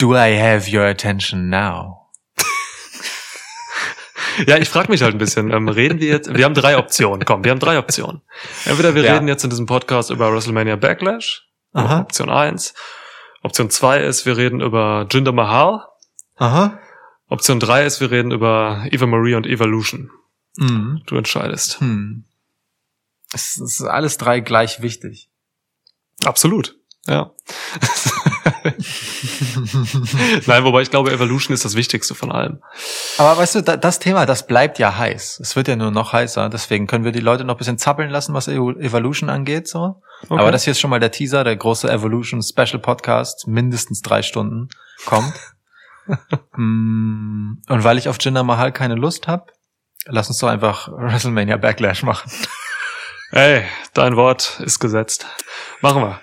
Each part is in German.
Do I have your attention now? Ja, ich frage mich halt ein bisschen. Ähm, reden wir jetzt? Wir haben drei Optionen. Komm, wir haben drei Optionen. Entweder wir Ja. reden jetzt in diesem Podcast über WrestleMania Backlash. Aha. Option eins. Option zwei ist, wir reden über Jinder Mahal. Aha. Option drei ist, wir reden über Eva Marie und Evolution. Mhm. Du entscheidest. Hm. Es ist alles drei gleich wichtig. Absolut. Ja. Nein, wobei ich glaube, Evolution ist das Wichtigste von allem. Aber weißt du, da, das Thema, das bleibt ja heiß. Es wird ja nur noch heißer. Deswegen können wir die Leute noch ein bisschen zappeln lassen, was Evo- Evolution angeht. So. Okay. Aber das hier ist schon mal der Teaser, der große Evolution Special Podcast, mindestens drei Stunden kommt. Mm, Und weil ich auf Jinder Mahal keine Lust habe, lass uns doch einfach WrestleMania Backlash machen. Ey, dein Wort ist gesetzt. Machen wir.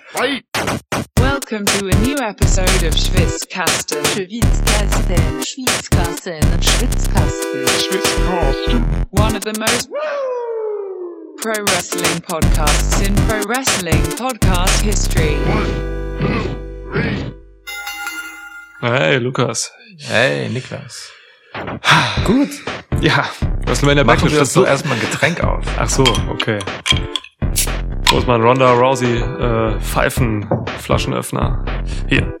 Welcome to a new episode of Schwitzkasten. Schwitzkasten, Schwitzkasten, Schwitzkasten. One of the most pro wrestling podcasts in pro wrestling podcast history. Hey, Lukas. Hey, Niklas. Gut. Ja, WrestleMania Mach Backlash uns ist so so. erstmal ein Getränk auf. Ach so, okay. Wo ist mein Ronda Rousey äh, Pfeifenflaschenöffner? Hier.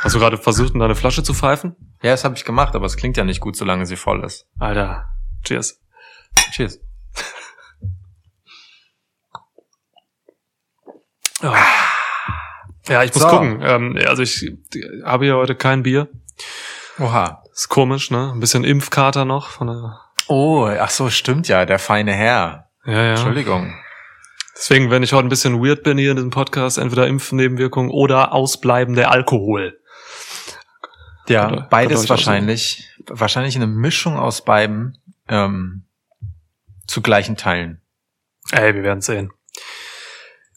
Hast du gerade versucht, in deine Flasche zu pfeifen? Ja, das habe ich gemacht, aber es klingt ja nicht gut, solange sie voll ist. Alter, cheers. Cheers. Ja, ja ich muss So. gucken. Ähm, also ich habe hier heute kein Bier. Oha. Ist komisch, ne? Ein bisschen Impfkater noch von der. Oh, ach so, stimmt ja, der feine Herr. Ja, ja. Entschuldigung. Deswegen, wenn ich heute ein bisschen weird bin hier in diesem Podcast, entweder Impfnebenwirkungen oder ausbleibender Alkohol. Ja, Könnte- könnte beides auch wahrscheinlich. Wahrscheinlich eine Mischung aus beiden ähm, zu gleichen Teilen. Ey, wir werden sehen.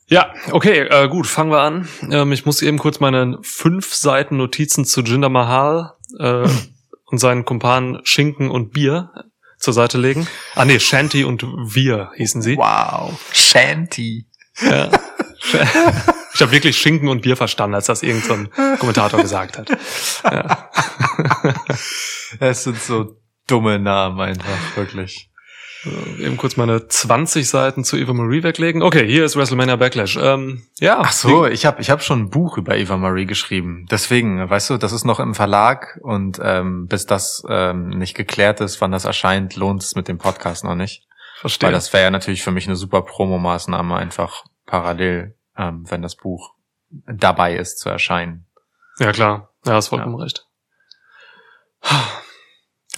Ja, okay, äh, gut, fangen wir an. Ähm, ich muss eben kurz meine fünf Seiten Notizen zu Jinder Mahal äh, und seinen Kumpanen Schinken und Bier zur Seite legen. Ah nee, Shanty und Wir hießen sie. Wow. Shanty. Ja. Ich habe wirklich Schinken und Bier verstanden, als das irgendein so Kommentator gesagt hat. Ja. Es sind so dumme Namen einfach, wirklich. Eben kurz meine 20 Seiten zu Eva Marie weglegen. Okay, hier ist WrestleMania Backlash. Ähm, ja. Ach so, ich habe ich hab schon ein Buch über Eva Marie geschrieben. Deswegen, weißt du, das ist noch im Verlag und ähm, bis das ähm, nicht geklärt ist, wann das erscheint, lohnt es mit dem Podcast noch nicht. Verstehe. Weil das wäre ja natürlich für mich eine super Promomaßnahme, einfach parallel, ähm, wenn das Buch dabei ist zu erscheinen. Ja, klar. Ja, hast vollkommen recht.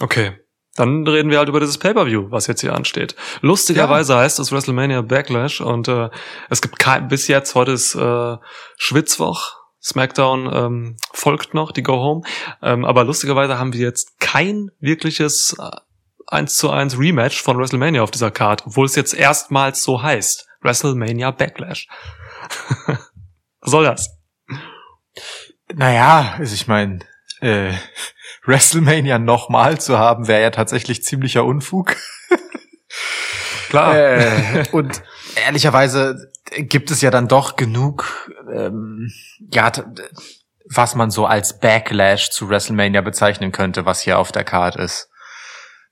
Okay. Dann reden wir halt über dieses Pay-Per-View, was jetzt hier ansteht. Lustigerweise heißt es WrestleMania Backlash und äh, es gibt kein, bis jetzt, heute ist äh, Schwitzwoch, SmackDown ähm, folgt noch, die Go Home. Ähm, aber lustigerweise haben wir jetzt kein wirkliches äh, 1 zu 1 Rematch von WrestleMania auf dieser Card, obwohl es jetzt erstmals so heißt. WrestleMania Backlash. was soll das? Naja, also ich meine, äh, WrestleMania nochmal zu haben, wäre ja tatsächlich ziemlicher Unfug. Klar. Äh, und ehrlicherweise gibt es ja dann doch genug, ähm, ja, was man so als Backlash zu WrestleMania bezeichnen könnte, was hier auf der Card ist.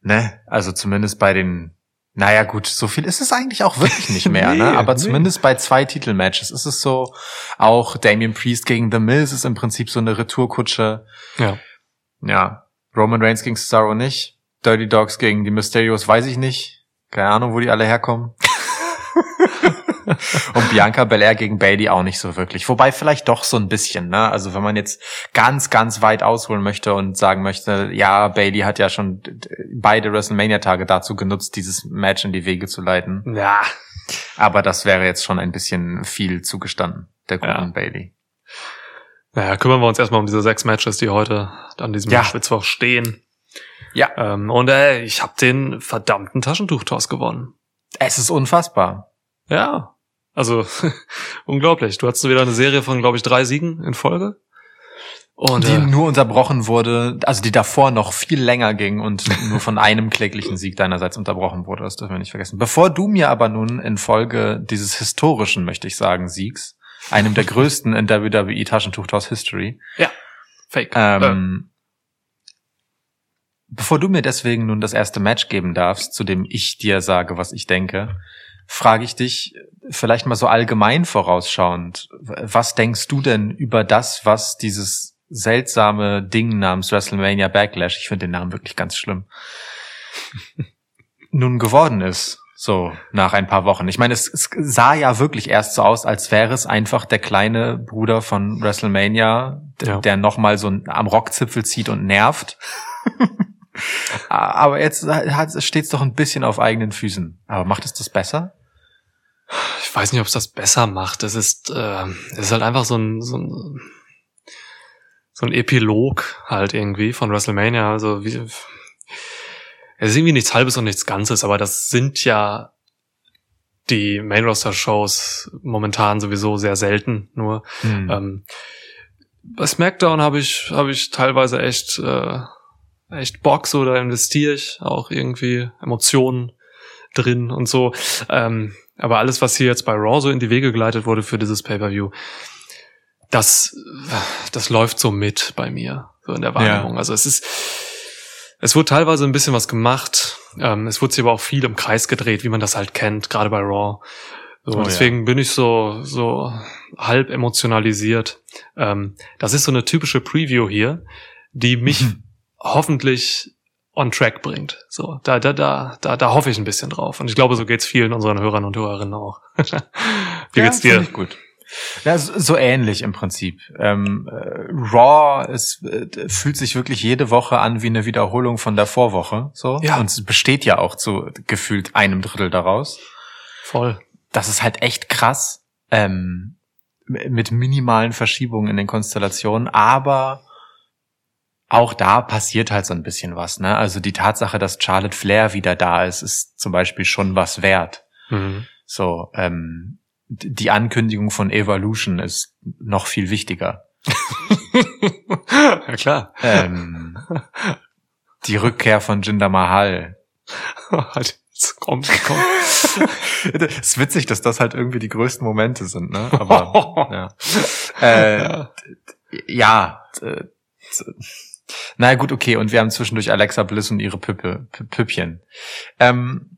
Ne? Also zumindest bei den, naja gut, so viel ist es eigentlich auch wirklich nicht mehr, Nee, ne? Aber nee. zumindest bei zwei Titelmatches ist es so, auch Damian Priest gegen The Miz ist im Prinzip so eine Retourkutsche. Ja. Ja, Roman Reigns gegen Cesaro nicht. Dirty Dogs gegen die Mysterios weiß ich nicht. Keine Ahnung, wo die alle herkommen. Und Bianca Belair gegen Bailey auch nicht so wirklich. Wobei vielleicht doch so ein bisschen, ne? Also wenn man jetzt ganz, ganz weit ausholen möchte und sagen möchte, ja, Bailey hat ja schon beide WrestleMania-Tage dazu genutzt, dieses Match in die Wege zu leiten. Ja. Aber das wäre jetzt schon ein bisschen viel zugestanden, der guten Ja. Bailey. Naja, kümmern wir uns erstmal um diese sechs Matches, die heute an diesem Ja. Schwitzwoch stehen. Ja. Ähm, und äh, ich habe den verdammten Taschentuchtoss gewonnen. Es ist unfassbar. Ja. Also unglaublich. Du hattest wieder eine Serie von, glaube ich, drei Siegen in Folge. Und die äh, nur unterbrochen wurde, also die davor noch viel länger ging und nur von einem kläglichen Sieg deinerseits unterbrochen wurde. Das dürfen wir nicht vergessen. Bevor du mir aber nun in Folge dieses historischen, möchte ich sagen, Siegs, einem der größten in WWE Taschentuchthaus History, Fake. ähm, bevor du mir deswegen nun das erste Match geben darfst, zu dem ich dir sage, was ich denke, frage ich dich vielleicht mal so allgemein vorausschauend, was denkst du denn über das, was dieses seltsame Ding namens WrestleMania Backlash, ich finde den Namen wirklich ganz schlimm, nun geworden ist? So, nach ein paar Wochen. Ich meine, es, es sah ja wirklich erst so aus, als wäre es einfach der kleine Bruder von WrestleMania, Ja. der nochmal so am Rockzipfel zieht und nervt. Aber jetzt steht es doch ein bisschen auf eigenen Füßen. Aber macht es das besser? ich weiß nicht, ob es das besser macht. Es ist, äh, es ist halt einfach so ein, so ein, so ein Epilog halt irgendwie von WrestleMania. Also wie, es ist irgendwie nichts Halbes und nichts Ganzes, aber das sind ja die Main Roster Shows momentan sowieso sehr selten nur. Hm. Ähm, bei SmackDown habe ich, habe ich teilweise echt, äh, echt Bock, so da investiere ich auch irgendwie Emotionen drin und so. Ähm, aber alles, was hier jetzt bei Raw so in die Wege geleitet wurde für dieses Pay-Per-View, das, das läuft so mit bei mir, so in der Wahrnehmung. Also es ist, es wurde teilweise ein bisschen was gemacht. Ähm, es wurde sich aber auch viel im Kreis gedreht, wie man das halt kennt, gerade bei Raw. So, Oh ja. deswegen bin ich so, so halb emotionalisiert. Ähm, das ist so eine typische Preview hier, die mich hoffentlich on track bringt. So, da, da, da, da, da hoffe ich ein bisschen drauf. Und ich glaube, so geht's vielen unseren Hörern und Hörerinnen auch. Wie geht's Ja, dir? find Ich gut. Ja, so, ähnlich im Prinzip. Ähm, äh, Raw es äh, fühlt sich wirklich jede Woche an wie eine Wiederholung von der Vorwoche. So. Ja. Und es besteht ja auch zu gefühlt einem Drittel daraus. Voll. Das ist halt echt krass. Ähm, mit minimalen Verschiebungen in den Konstellationen, aber auch da passiert halt so ein bisschen was, ne? Also die Tatsache, dass Charlotte Flair wieder da ist, ist zum Beispiel schon was wert. Mhm. So, ähm, die Ankündigung von Evolution ist noch viel wichtiger. ja, klar. Ähm, die Rückkehr von Jinder Mahal. Jetzt kommt, kommt. Es ist witzig, dass das halt irgendwie die größten Momente sind, ne? Aber ja. Äh, Ja. ja. äh, Na gut, okay. Und wir haben zwischendurch Alexa Bliss und ihre Püppe, Pü- Püppchen. Ähm,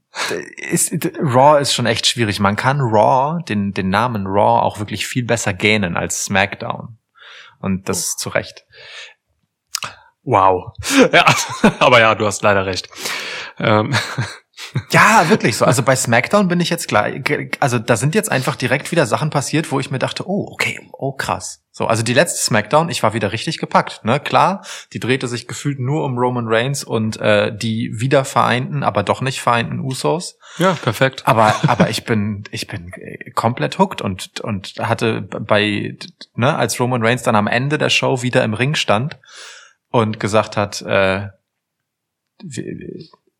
ist, Raw ist schon echt schwierig. Man kann Raw, den, den Namen Raw, auch wirklich viel besser gähnen als SmackDown. Und das zu Recht. Wow. Ja, aber ja, du hast leider recht. Ähm, Ja, wirklich so. Also bei SmackDown bin ich jetzt klar. Also da sind jetzt einfach direkt wieder Sachen passiert, wo ich mir dachte, oh, okay, oh krass. So, also die letzte SmackDown, ich war wieder richtig gepackt. Ne, klar, die drehte sich gefühlt nur um Roman Reigns und äh, die wieder vereinten, aber doch nicht vereinten Usos. ja, perfekt. Aber aber ich bin ich bin äh, komplett hooked und und hatte bei ne als Roman Reigns dann am Ende der Show wieder im Ring stand und gesagt hat, äh,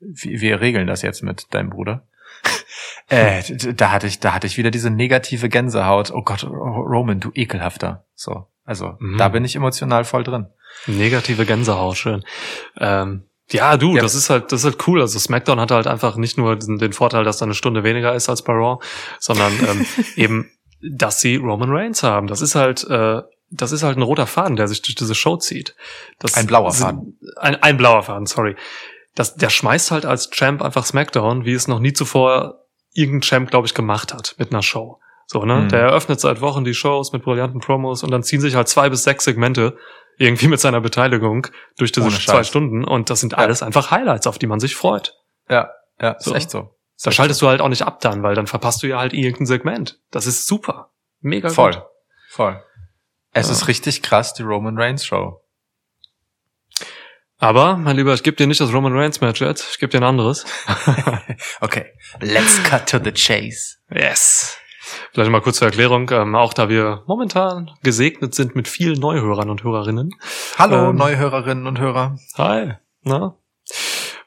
wir, regeln das jetzt mit deinem Bruder. äh, da hatte ich da hatte ich wieder diese negative Gänsehaut. Oh Gott, Roman, du ekelhafter. So, also Mhm. da bin ich emotional voll drin. Negative Gänsehaut, schön. Ähm, ja, du, Ja. das ist halt, das ist halt cool. Also SmackDown hat halt einfach nicht nur den, den Vorteil, dass da eine Stunde weniger ist als bei Raw, sondern ähm, eben, dass sie Roman Reigns haben. Das ist halt, äh, das ist halt ein roter Faden, der sich durch diese Show zieht. Das Ein blauer Faden. Ein, ein blauer Faden, sorry. Das, der schmeißt halt als Champ einfach SmackDown, wie es noch nie zuvor irgendein Champ, glaube ich, gemacht hat mit einer Show. So, ne? Mhm. Der eröffnet seit Wochen die Shows mit brillanten Promos und dann ziehen sich halt zwei bis sechs Segmente irgendwie mit seiner Beteiligung durch diese zwei. Stunden und das sind Ja. alles einfach Highlights, auf die man sich freut. Ja, ja, ist So. echt so. Ist Da echt schaltest du halt auch nicht ab dann, weil dann verpasst du ja halt irgendein Segment. Das ist super. Mega Voll. gut. Voll. Es Ja. ist richtig krass, die Roman Reigns Show. Aber, mein Lieber, ich gebe dir nicht das Roman Reigns Match jetzt, ich gebe dir ein anderes. Okay, let's cut to the chase. Yes. Vielleicht mal kurz zur Erklärung, ähm, auch da wir momentan gesegnet sind mit vielen Neuhörern und Hörerinnen. Hallo, Ähm, Neuhörerinnen und Hörer. Hi. Na?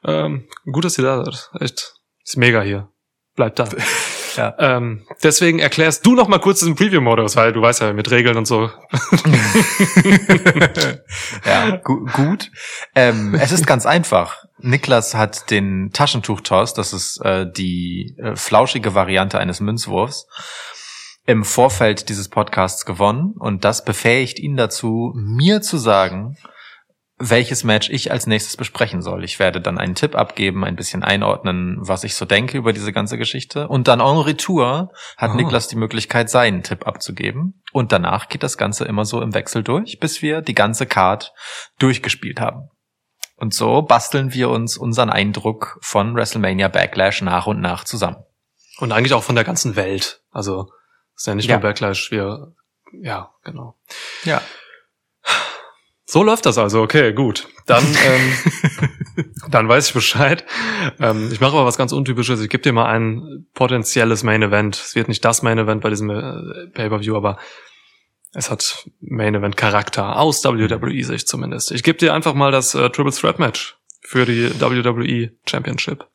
Ähm, gut, dass ihr da seid. Echt. Ist mega hier. Bleibt da. Ja. Ähm, deswegen erklärst du noch mal kurz diesen Preview-Modus, weil du weißt ja mit Regeln und so. ja, gu gut. Ähm, es ist ganz einfach. Niklas hat den Taschentuchtoss, das ist äh, die äh, flauschige Variante eines Münzwurfs, im Vorfeld dieses Podcasts gewonnen und das befähigt ihn dazu, mir zu sagen, welches Match ich als nächstes besprechen soll. Ich werde dann einen Tipp abgeben, ein bisschen einordnen, was ich so denke über diese ganze Geschichte. Und dann en retour hat Ah. Niklas die Möglichkeit, seinen Tipp abzugeben. Und danach geht das Ganze immer so im Wechsel durch, bis wir die ganze Card durchgespielt haben. Und so basteln wir uns unseren Eindruck von WrestleMania Backlash nach und nach zusammen. Und eigentlich auch von der ganzen Welt. Also ist ja nicht Ja. nur Backlash, wir, ja, genau. Ja. So läuft das also, okay, gut. Dann, ähm, dann weiß ich Bescheid. Ähm, ich mache aber was ganz Untypisches. Ich gebe dir mal ein potenzielles Main Event. Es wird nicht das Main Event bei diesem äh, Pay-Per-View, aber es hat Main Event Charakter aus WWE-Sicht zumindest. Ich gebe dir einfach mal das äh, Triple Threat Match für die WWE Championship.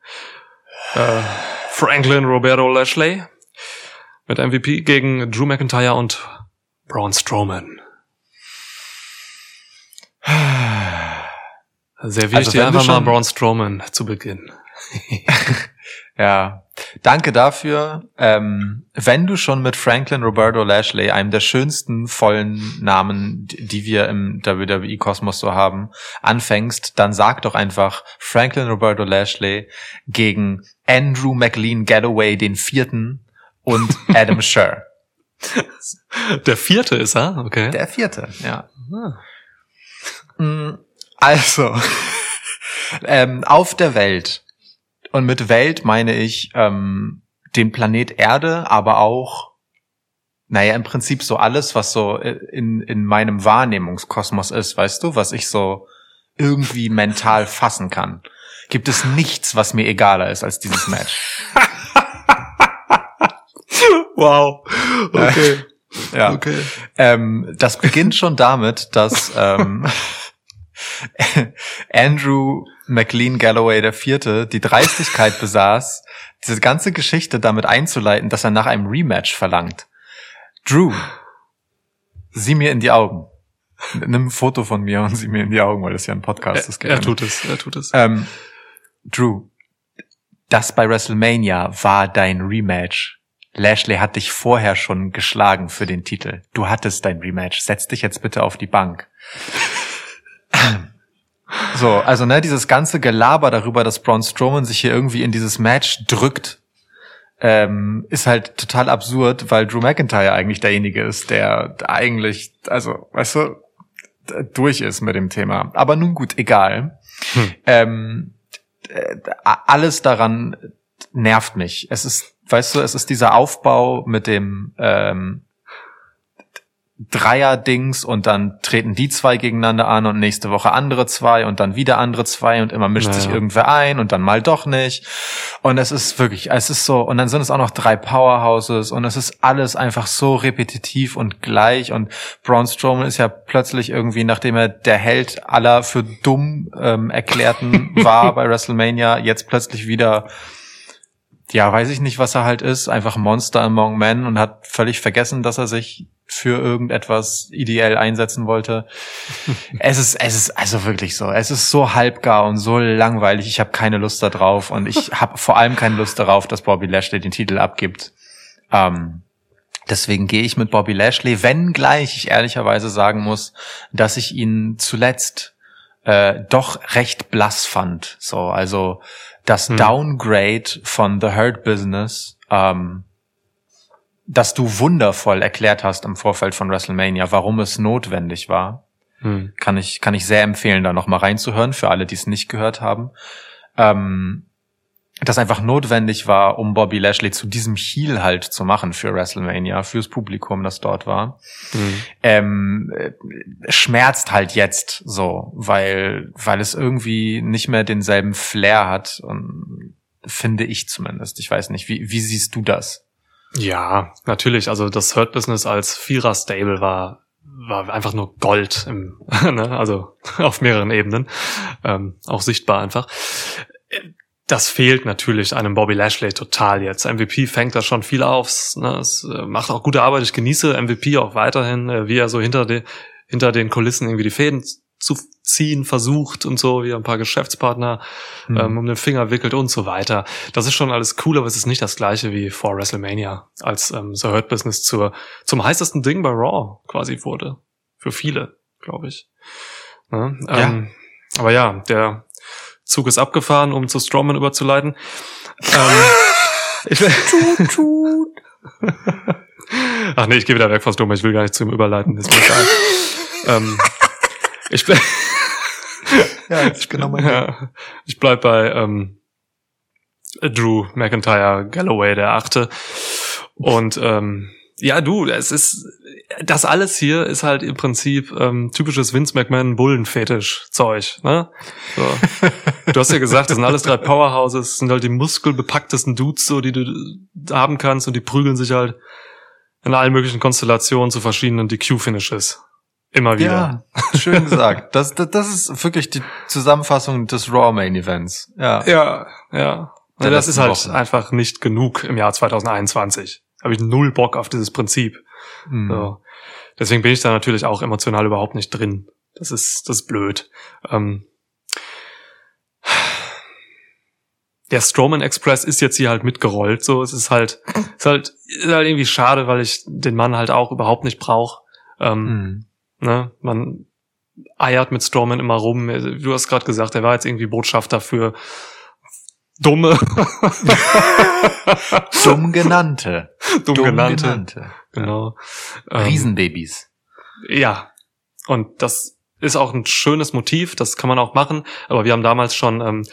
Äh, Franklin Roberto Lashley mit MVP gegen Drew McIntyre und Braun Strowman. Serviere Also ich dir einfach mal Braun Strowman zu Beginn. Ja, danke dafür. Ähm, wenn du schon mit Franklin Roberto Lashley, einem der schönsten vollen Namen, die die wir im WWE-Kosmos so haben, anfängst, dann sag doch einfach Franklin Roberto Lashley gegen Andrew McLean Galloway den vierten und Adam Scher. Der vierte ist er, okay. Der vierte, ja. Ah. Mm, Also, ähm, auf der Welt. Und mit Welt meine ich ähm, den Planet Erde, aber auch, naja, im Prinzip so alles, was so in, in meinem Wahrnehmungskosmos ist, weißt du, was ich so irgendwie mental fassen kann. Gibt es nichts, was mir egaler ist als dieses Match. Wow. Okay. Ja. Okay. Ähm, das beginnt schon damit, dass ähm, Andrew McLean Galloway der Vierte die Dreistigkeit besaß, diese ganze Geschichte damit einzuleiten, dass er nach einem Rematch verlangt. Drew, sieh mir in die Augen. Nimm ein Foto von mir und sieh mir in die Augen, weil das ja ein Podcast ist. Er, er tut es, er tut es. Ähm, Drew, das bei WrestleMania war dein Rematch. Lashley hat dich vorher schon geschlagen für den Titel. Du hattest dein Rematch. Setz dich jetzt bitte auf die Bank. So, also ne, dieses ganze Gelaber darüber, dass Braun Strowman sich hier irgendwie in dieses Match drückt, ähm, ist halt total absurd, weil Drew McIntyre eigentlich derjenige ist, der eigentlich, also, weißt du, durch ist mit dem Thema. Aber nun gut, egal. Hm. Ähm, äh, alles daran nervt mich. Es ist, weißt du, es ist dieser Aufbau mit dem ähm, Dreier-Dings und dann treten die zwei gegeneinander an und nächste Woche andere zwei und dann wieder andere zwei und immer mischt Naja. sich irgendwer ein und dann mal doch nicht. Und es ist wirklich, es ist so, und dann sind es auch noch drei Powerhouses und es ist alles einfach so repetitiv und gleich und Braun Strowman ist ja plötzlich irgendwie, nachdem er der Held aller für dumm ähm, erklärten war bei WrestleMania, jetzt plötzlich wieder ja, weiß ich nicht, was er halt ist, einfach Monster among Men und hat völlig vergessen, dass er sich für irgendetwas ideell einsetzen wollte. es ist, es ist also wirklich so. Es ist so halbgar und so langweilig. Ich habe keine Lust da drauf und ich habe vor allem keine Lust darauf, dass Bobby Lashley den Titel abgibt. Ähm, deswegen gehe ich mit Bobby Lashley, wenngleich ich ehrlicherweise sagen muss, dass ich ihn zuletzt äh, doch recht blass fand. So, also das Hm. Downgrade von The Hurt Business, ähm, das du wundervoll erklärt hast im Vorfeld von WrestleMania, warum es notwendig war, Hm. kann ich kann ich sehr empfehlen, da noch mal reinzuhören für alle, die es nicht gehört haben. Ähm, das einfach notwendig war, um Bobby Lashley zu diesem Heel halt zu machen für WrestleMania, fürs Publikum, das dort war Hm. ähm, äh, schmerzt halt jetzt so, weil, weil es irgendwie nicht mehr denselben Flair hat, und, finde ich zumindest. Ich weiß nicht, wie, wie siehst du das? Ja, natürlich. Also das Hurt Business als Vierer-Stable war war einfach nur Gold, im, ne? also auf mehreren Ebenen, ähm, auch sichtbar einfach. Das fehlt natürlich einem Bobby Lashley total jetzt. MVP fängt da schon viel auf, ne? es äh, macht auch gute Arbeit. Ich genieße MVP auch weiterhin, äh, wie er so hinter, de, hinter den Kulissen irgendwie die Fäden zu ziehen versucht und so, wie er ein paar Geschäftspartner Hm. ähm, um den Finger wickelt und so weiter. Das ist schon alles cool, aber es ist nicht das gleiche wie vor WrestleMania, als ähm, The Hurt Business zur, zum heißesten Ding bei Raw quasi wurde. Für viele, glaube ich. Ne? Ja. Ähm, aber ja, der Zug ist abgefahren, um zu Strowman überzuleiten. ähm, ich will, Ach nee, ich gehe wieder weg von Strowman, ich will gar nicht zu ihm überleiten, ist mir egal. ähm, ich bin Ja, ich genau mein ja, ich bleib bei ähm, Drew McIntyre Galloway, der Achte. Und ähm, ja, du, es ist das alles hier ist halt im Prinzip ähm, typisches Vince McMahon Bullenfetisch-Zeug. Ne? So. Du hast ja gesagt, das sind alles drei Powerhouses, das sind halt die muskelbepacktesten Dudes, so die du haben kannst, und die prügeln sich halt in allen möglichen Konstellationen zu verschiedenen DQ-Finishes. Immer wieder. Ja, schön gesagt. Das, das, das ist wirklich die Zusammenfassung des Raw Main Events. Ja. Ja, ja. Ja das ist halt Wochen. einfach nicht genug im Jahr 2021. Habe ich null Bock auf dieses Prinzip. Hm. So. Deswegen bin ich da natürlich auch emotional überhaupt nicht drin. Das ist, das ist blöd. Ähm, der Strowman Express ist jetzt hier halt mitgerollt. So, es ist halt, ist halt, ist halt irgendwie schade, weil ich den Mann halt auch überhaupt nicht brauche. Ähm, Hm. Ne? Man eiert mit Strowman immer rum. Du hast gerade gesagt, er war jetzt irgendwie Botschafter für Dumme. Dumm genannte. Dumm, Dumm genannte. genannte. Genau. Ähm, Riesenbabys. Ja. Und das ist auch ein schönes Motiv, das kann man auch machen. Aber wir haben damals schon ähm,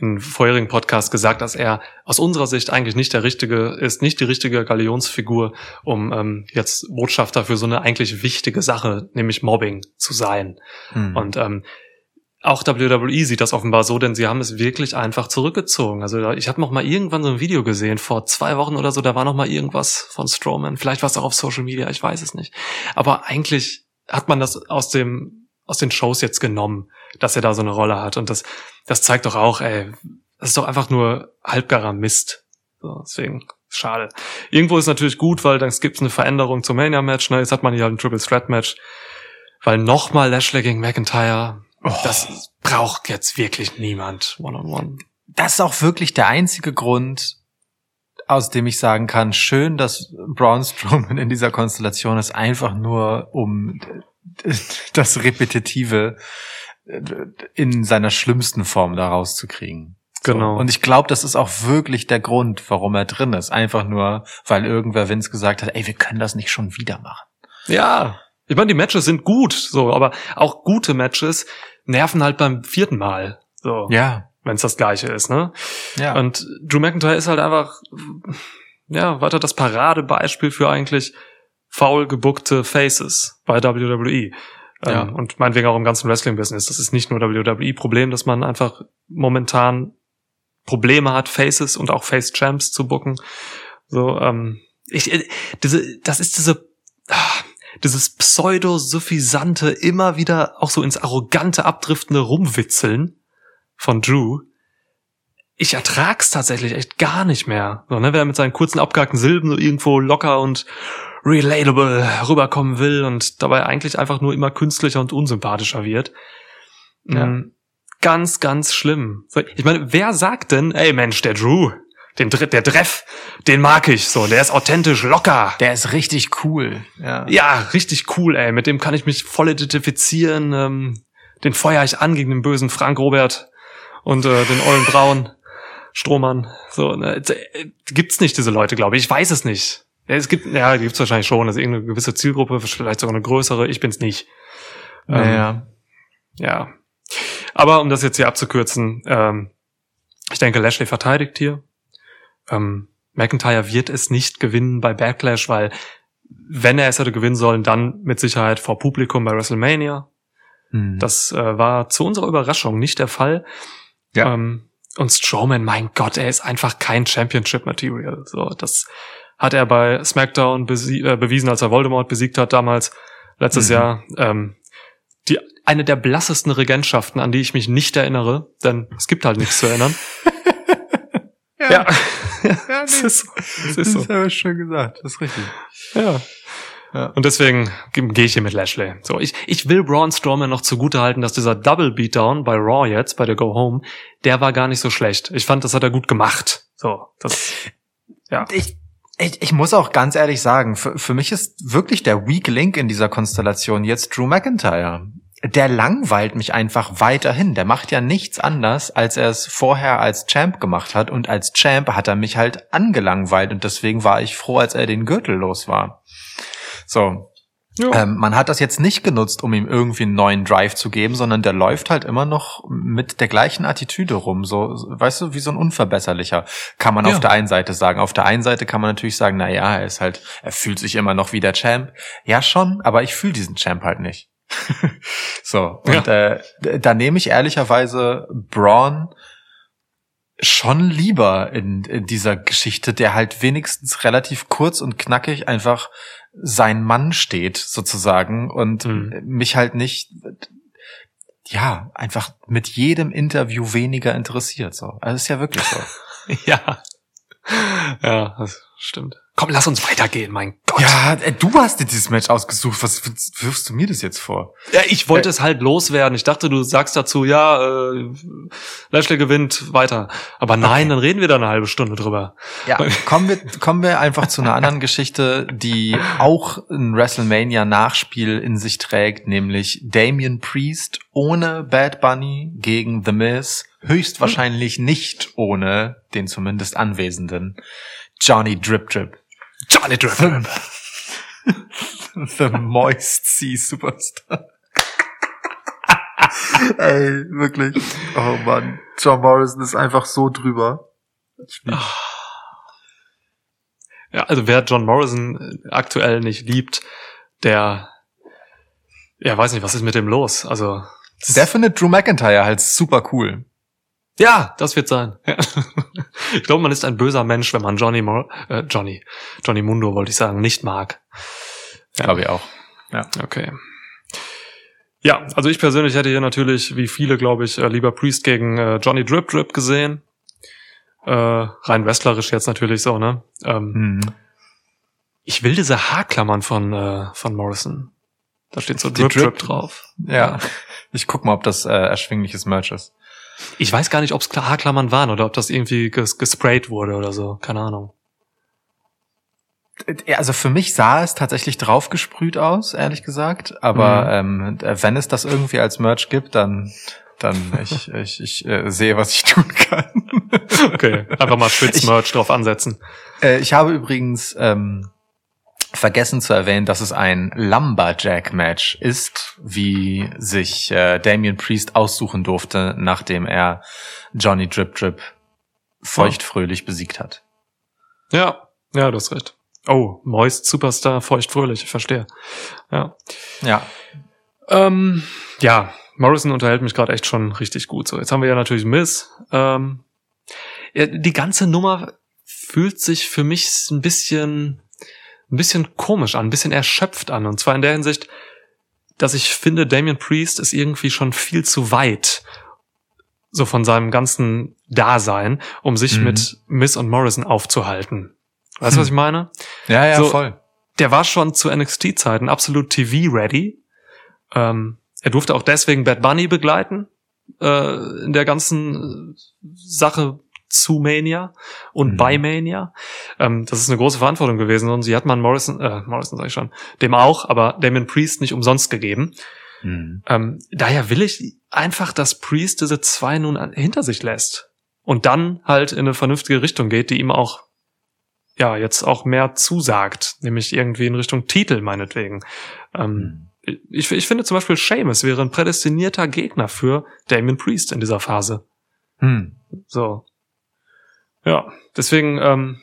in vorherigen Podcast gesagt, dass er aus unserer Sicht eigentlich nicht der richtige ist, nicht die richtige Galionsfigur, um ähm, jetzt Botschafter für so eine eigentlich wichtige Sache, nämlich Mobbing, zu sein. Hm. Und ähm, auch WWE sieht das offenbar so, denn sie haben es wirklich einfach zurückgezogen. Also ich habe noch mal irgendwann so ein Video gesehen, vor zwei Wochen oder so, da war noch mal irgendwas von Strowman. Vielleicht war es auch auf Social Media, ich weiß es nicht. Aber eigentlich hat man das aus dem aus den Shows jetzt genommen, dass er da so eine Rolle hat. Und das, das zeigt doch auch, ey, das ist doch einfach nur halbgarer Mist. So, deswegen, schade. Irgendwo ist natürlich gut, weil dann gibt es eine Veränderung zum Mania-Match. Ne? Jetzt hat man hier halt ein Triple Threat-Match. Weil nochmal Lashley gegen McIntyre, das braucht jetzt wirklich niemand one-on-one. das ist auch wirklich der einzige Grund, aus dem ich sagen kann, schön, dass Braun Strowman in dieser Konstellation ist, einfach nur um das Repetitive in seiner schlimmsten Form da rauszukriegen. So. Genau. Und ich glaube, das ist auch wirklich der Grund, warum er drin ist. Einfach nur, weil irgendwer Vince gesagt hat, ey, wir können das nicht schon wieder machen. Ja. Ich meine, die Matches sind gut, so, aber auch gute Matches nerven halt beim vierten Mal. So. Ja. wenn es das gleiche ist, ne? Ja. Und Drew McIntyre ist halt einfach, ja, weiter das Paradebeispiel für eigentlich faul gebuckte Faces bei WWE. Ja. Ähm, und meinetwegen auch im ganzen Wrestling-Business. Das ist nicht nur WWE-Problem, dass man einfach momentan Probleme hat, Faces und auch Face-Champs zu bucken. So, ähm, ich, äh, diese, das ist diese, ah, dieses pseudo-suffisante, immer wieder auch so ins arrogante, abdriftende Rumwitzeln von Drew. Ich ertrag's tatsächlich echt gar nicht mehr. So, ne, wer mit seinen kurzen abgehackten Silben so irgendwo locker und relatable rüberkommen will und dabei eigentlich einfach nur immer künstlicher und unsympathischer wird. Ja. Mm, Ganz, ganz schlimm. So, Ich meine, wer sagt denn, ey Mensch, der Drew, den, der Dreff, den mag ich so, der ist authentisch locker. Der ist richtig cool. Ja. Ja, richtig cool, ey. Mit dem kann ich mich voll identifizieren. Ähm, den feuer ich an gegen den bösen Frank Robert und äh, den ollen Braun Strohmann. So, ne, äh, gibt's nicht diese Leute, glaube ich. Ich weiß es nicht. Es gibt, ja, gibt's wahrscheinlich schon. Ist irgendeine gewisse Zielgruppe, vielleicht sogar eine größere. Ich bin's nicht. Ähm, Naja. ja. Aber um das jetzt hier abzukürzen, ähm, ich denke, Lashley verteidigt hier. Ähm, McIntyre wird es nicht gewinnen bei Backlash, weil wenn er es hätte gewinnen sollen, dann mit Sicherheit vor Publikum bei WrestleMania. Hm. Das äh, war zu unserer Überraschung nicht der Fall. Ja. Ähm, und Strowman, mein Gott, er ist einfach kein Championship-Material. So, das hat er bei SmackDown äh, bewiesen, als er Voldemort besiegt hat damals, letztes Mhm. Jahr. Ähm, die, eine der blassesten Regentschaften, an die ich mich nicht erinnere, denn es gibt halt nichts zu erinnern. Ja, ja das ist so. Das Das ist so. ist aber schön gesagt. Das ist richtig. Ja. Ja. Und deswegen ge- gehe ich hier mit Lashley. So, ich, ich will Braun Strowman noch zugute halten, dass dieser Double Beatdown bei Raw jetzt, bei der Go Home, der war gar nicht so schlecht. Ich fand, das hat er gut gemacht. So, das, ja. Ich, ich, ich muss auch ganz ehrlich sagen, für, für mich ist wirklich der Weak Link in dieser Konstellation jetzt Drew McIntyre. Der langweilt mich einfach weiterhin. Der macht ja nichts anders, als er es vorher als Champ gemacht hat. Und als Champ hat er mich halt angelangweilt. Und deswegen war ich froh, als er den Gürtel los war. So, Ja. ähm, man hat das jetzt nicht genutzt, um ihm irgendwie einen neuen Drive zu geben, sondern der läuft halt immer noch mit der gleichen Attitüde rum. So, weißt du, wie so ein Unverbesserlicher, kann man Ja. auf der einen Seite sagen. Auf der einen Seite kann man natürlich sagen, na ja, er ist halt, er fühlt sich immer noch wie der Champ. Ja, schon, aber ich fühle diesen Champ halt nicht. so, und äh, da nehme ich ehrlicherweise Braun schon lieber in, in dieser Geschichte, der halt wenigstens relativ kurz und knackig einfach sein Mann steht, sozusagen, und Mhm. mich halt nicht, ja, einfach mit jedem Interview weniger interessiert, so. Also ist ja wirklich so. ja. Ja, das stimmt. Komm, lass uns weitergehen, mein Gott. ja, äh, du hast dir dieses Match ausgesucht. Was wirfst du mir das jetzt vor? Ja, ich wollte es halt loswerden. Ich dachte, du sagst dazu, ja, äh, Lashley gewinnt weiter. Aber nein, Okay. dann reden wir da eine halbe Stunde drüber. Ja, kommen wir, kommen wir einfach zu einer anderen Geschichte, die auch ein WrestleMania-Nachspiel in sich trägt, nämlich Damian Priest ohne Bad Bunny gegen The Miz, höchstwahrscheinlich nicht ohne den zumindest Anwesenden Johnny Drip Drip. Johnny Drip. The Moist Sea Superstar. Ey, wirklich. Oh Mann. John Morrison ist einfach so drüber. Lieb- Ja, also wer John Morrison äh, aktuell nicht liebt, der, ja, weiß nicht, was ist mit dem los? Also, Der findet Drew McIntyre halt super cool. Ja, das wird sein. Ja. Ich glaube, man ist ein böser Mensch, wenn man Johnny Mor äh, Johnny, Johnny Mundo wollte ich sagen, nicht mag. Ja. Glaube ich auch. Okay. Ja, also ich persönlich hätte hier natürlich, wie viele, glaube ich, äh, lieber Priest gegen äh, Johnny Drip Drip gesehen. Äh, rein wrestlerisch jetzt natürlich so, ne? Ähm, Mhm. Ich will diese Haarklammern von, äh, von Morrison. Da steht so Drip Drip, Drip- drauf. Ja. Ich guck mal, ob das äh, erschwingliches Merch ist. Ich weiß gar nicht, ob es Haarklammern waren oder ob das irgendwie ges gesprayt wurde oder so. Keine Ahnung. Also für mich sah es tatsächlich draufgesprüht aus, ehrlich gesagt. Aber ähm, wenn es das irgendwie als Merch gibt, dann dann ich ich, ich äh, sehe, was ich tun kann. Okay, einfach mal Schwitz-Merch drauf ansetzen. Äh, ich habe übrigens ähm, vergessen zu erwähnen, dass es ein Lumberjack-Match ist, wie sich äh, Damian Priest aussuchen durfte, nachdem er Johnny Drip Drip feuchtfröhlich besiegt hat. Ja, ja, du hast recht. Oh, Moist Superstar, feuchtfröhlich, ich verstehe. Ja. Ja, Ähm, ja, Morrison unterhält mich gerade echt schon richtig gut. So, jetzt haben wir ja natürlich Miss. Ähm, die ganze Nummer fühlt sich für mich ein bisschen, ein bisschen komisch an, ein bisschen erschöpft an. Und zwar in der Hinsicht, dass ich finde, Damian Priest ist irgendwie schon viel zu weit, so von seinem ganzen Dasein, um sich Mhm. mit Miss und Morrison aufzuhalten. Weißt du, was ich meine? ja, ja, So- voll. der war schon zu NXT-Zeiten absolut TV-ready. Ähm, er durfte auch deswegen Bad Bunny begleiten äh, in der ganzen äh, Sache zu Mania und Mhm. bei Mania. Ähm, das ist eine große Verantwortung gewesen und sie hat man Morrison, äh, Morrison sag ich schon, dem auch, aber Damien Priest nicht umsonst gegeben. Mhm. Ähm, daher will ich einfach, dass Priest diese zwei nun an- hinter sich lässt und dann halt in eine vernünftige Richtung geht, die ihm auch ja jetzt auch mehr zusagt, nämlich irgendwie in Richtung Titel meinetwegen. Ähm, ich, ich finde zum Beispiel Seamus wäre ein prädestinierter Gegner für Damien Priest in dieser Phase. Hm. So. Ja, deswegen, ähm,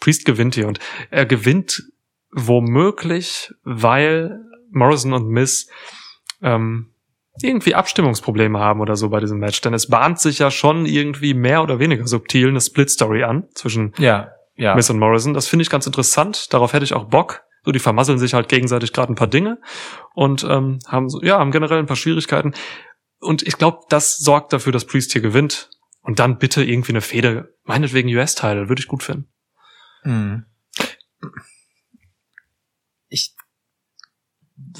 Priest gewinnt hier und er gewinnt womöglich, weil Morrison und Miss ähm, irgendwie Abstimmungsprobleme haben oder so bei diesem Match. Denn es bahnt sich ja schon irgendwie mehr oder weniger subtil eine Split-Story an zwischen Ja, ja. Miss und Morrison. Das finde ich ganz interessant. Darauf hätte ich auch Bock. So, die vermasseln sich halt gegenseitig gerade ein paar Dinge und ähm, haben so, ja, haben generell ein paar Schwierigkeiten. Und ich glaube, das sorgt dafür, dass Priest hier gewinnt. Und dann bitte irgendwie eine Fehde, meinetwegen US-Title, würde ich gut finden. Mhm. Ich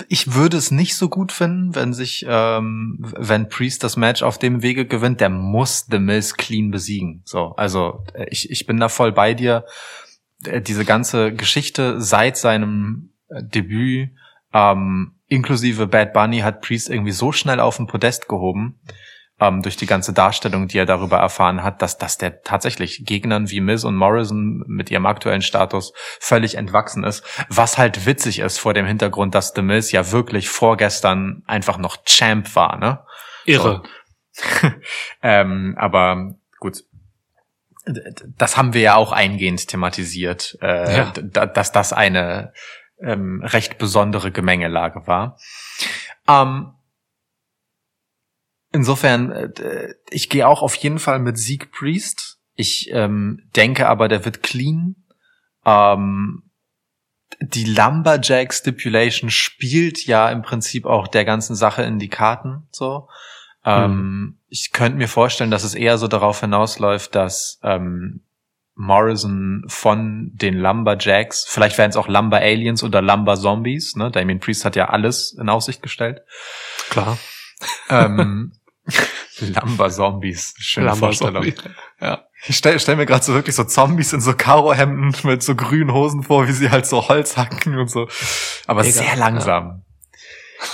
ich würde es nicht so gut finden, wenn sich, ähm, wenn Priest das Match auf dem Wege gewinnt, der muss The Miz clean besiegen. So, also äh, ich, ich bin da voll bei dir. Äh, Diese ganze Geschichte seit seinem äh, Debüt, ähm, inklusive Bad Bunny, hat Priest irgendwie so schnell auf den Podest gehoben, ähm, durch die ganze Darstellung, die er darüber erfahren hat, dass, dass der tatsächlich Gegnern wie Miz und Morrison mit ihrem aktuellen Status völlig entwachsen ist. Was halt witzig ist vor dem Hintergrund, dass The Miz ja wirklich vorgestern einfach noch Champ war, ne? Irre. ähm, aber gut. Das haben wir ja auch eingehend thematisiert, äh, Ja. dass das eine ähm, recht besondere Gemengelage war. Ähm, insofern, äh, ich gehe auch auf jeden Fall mit Sieg Priest. Ich ähm, denke aber, der wird clean. Ähm, die Lumberjack Stipulation spielt ja im Prinzip auch der ganzen Sache in die Karten, so. Ähm, ich könnte mir vorstellen, dass es eher so darauf hinausläuft, dass ähm, Morrison von den Lumberjacks, vielleicht wären es auch Lumber Aliens oder Lumber Zombies, ne? Damien Priest hat ja alles in Aussicht gestellt. Klar. Ähm, Lumber Zombies, schöne Lumber Vorstellung. Ja. Ich stell, stell mir gerade so wirklich so Zombies in so Karohemden mit so grünen Hosen vor, wie sie halt so Holz hacken und so. Aber Mega, sehr langsam.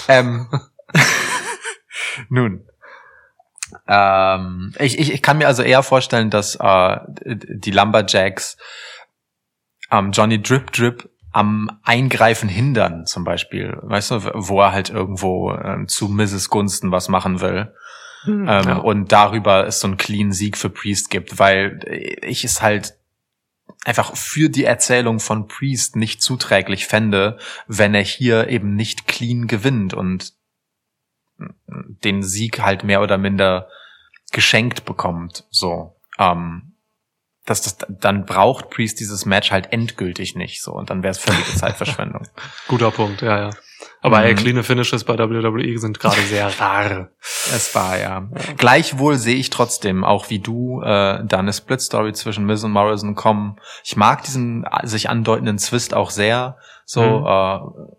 Ähm, nun. Ähm, ich, ich, ich kann mir also eher vorstellen, dass äh, die Lumberjacks ähm, Johnny Drip Drip am Eingreifen hindern, zum Beispiel. Weißt du, wo er halt irgendwo ähm, zu Mrs. Gunsten was machen will. Ähm, ja. Und darüber es so einen clean Sieg für Priest gibt, weil ich es halt einfach für die Erzählung von Priest nicht zuträglich fände, wenn er hier eben nicht clean gewinnt und den Sieg halt mehr oder minder geschenkt bekommt. So, ähm, dass das dann braucht Priest dieses Match halt endgültig nicht so und dann wäre es völlige Zeitverschwendung. Guter Punkt, ja, ja. Aber Mhm. clean Finishes bei WWE sind gerade sehr rar. Es war ja. Gleichwohl sehe ich trotzdem, auch wie du, äh, da eine Split-Story zwischen Miz und Morrison kommen. Ich mag diesen äh, sich andeutenden Zwist auch sehr. So, Mhm. äh,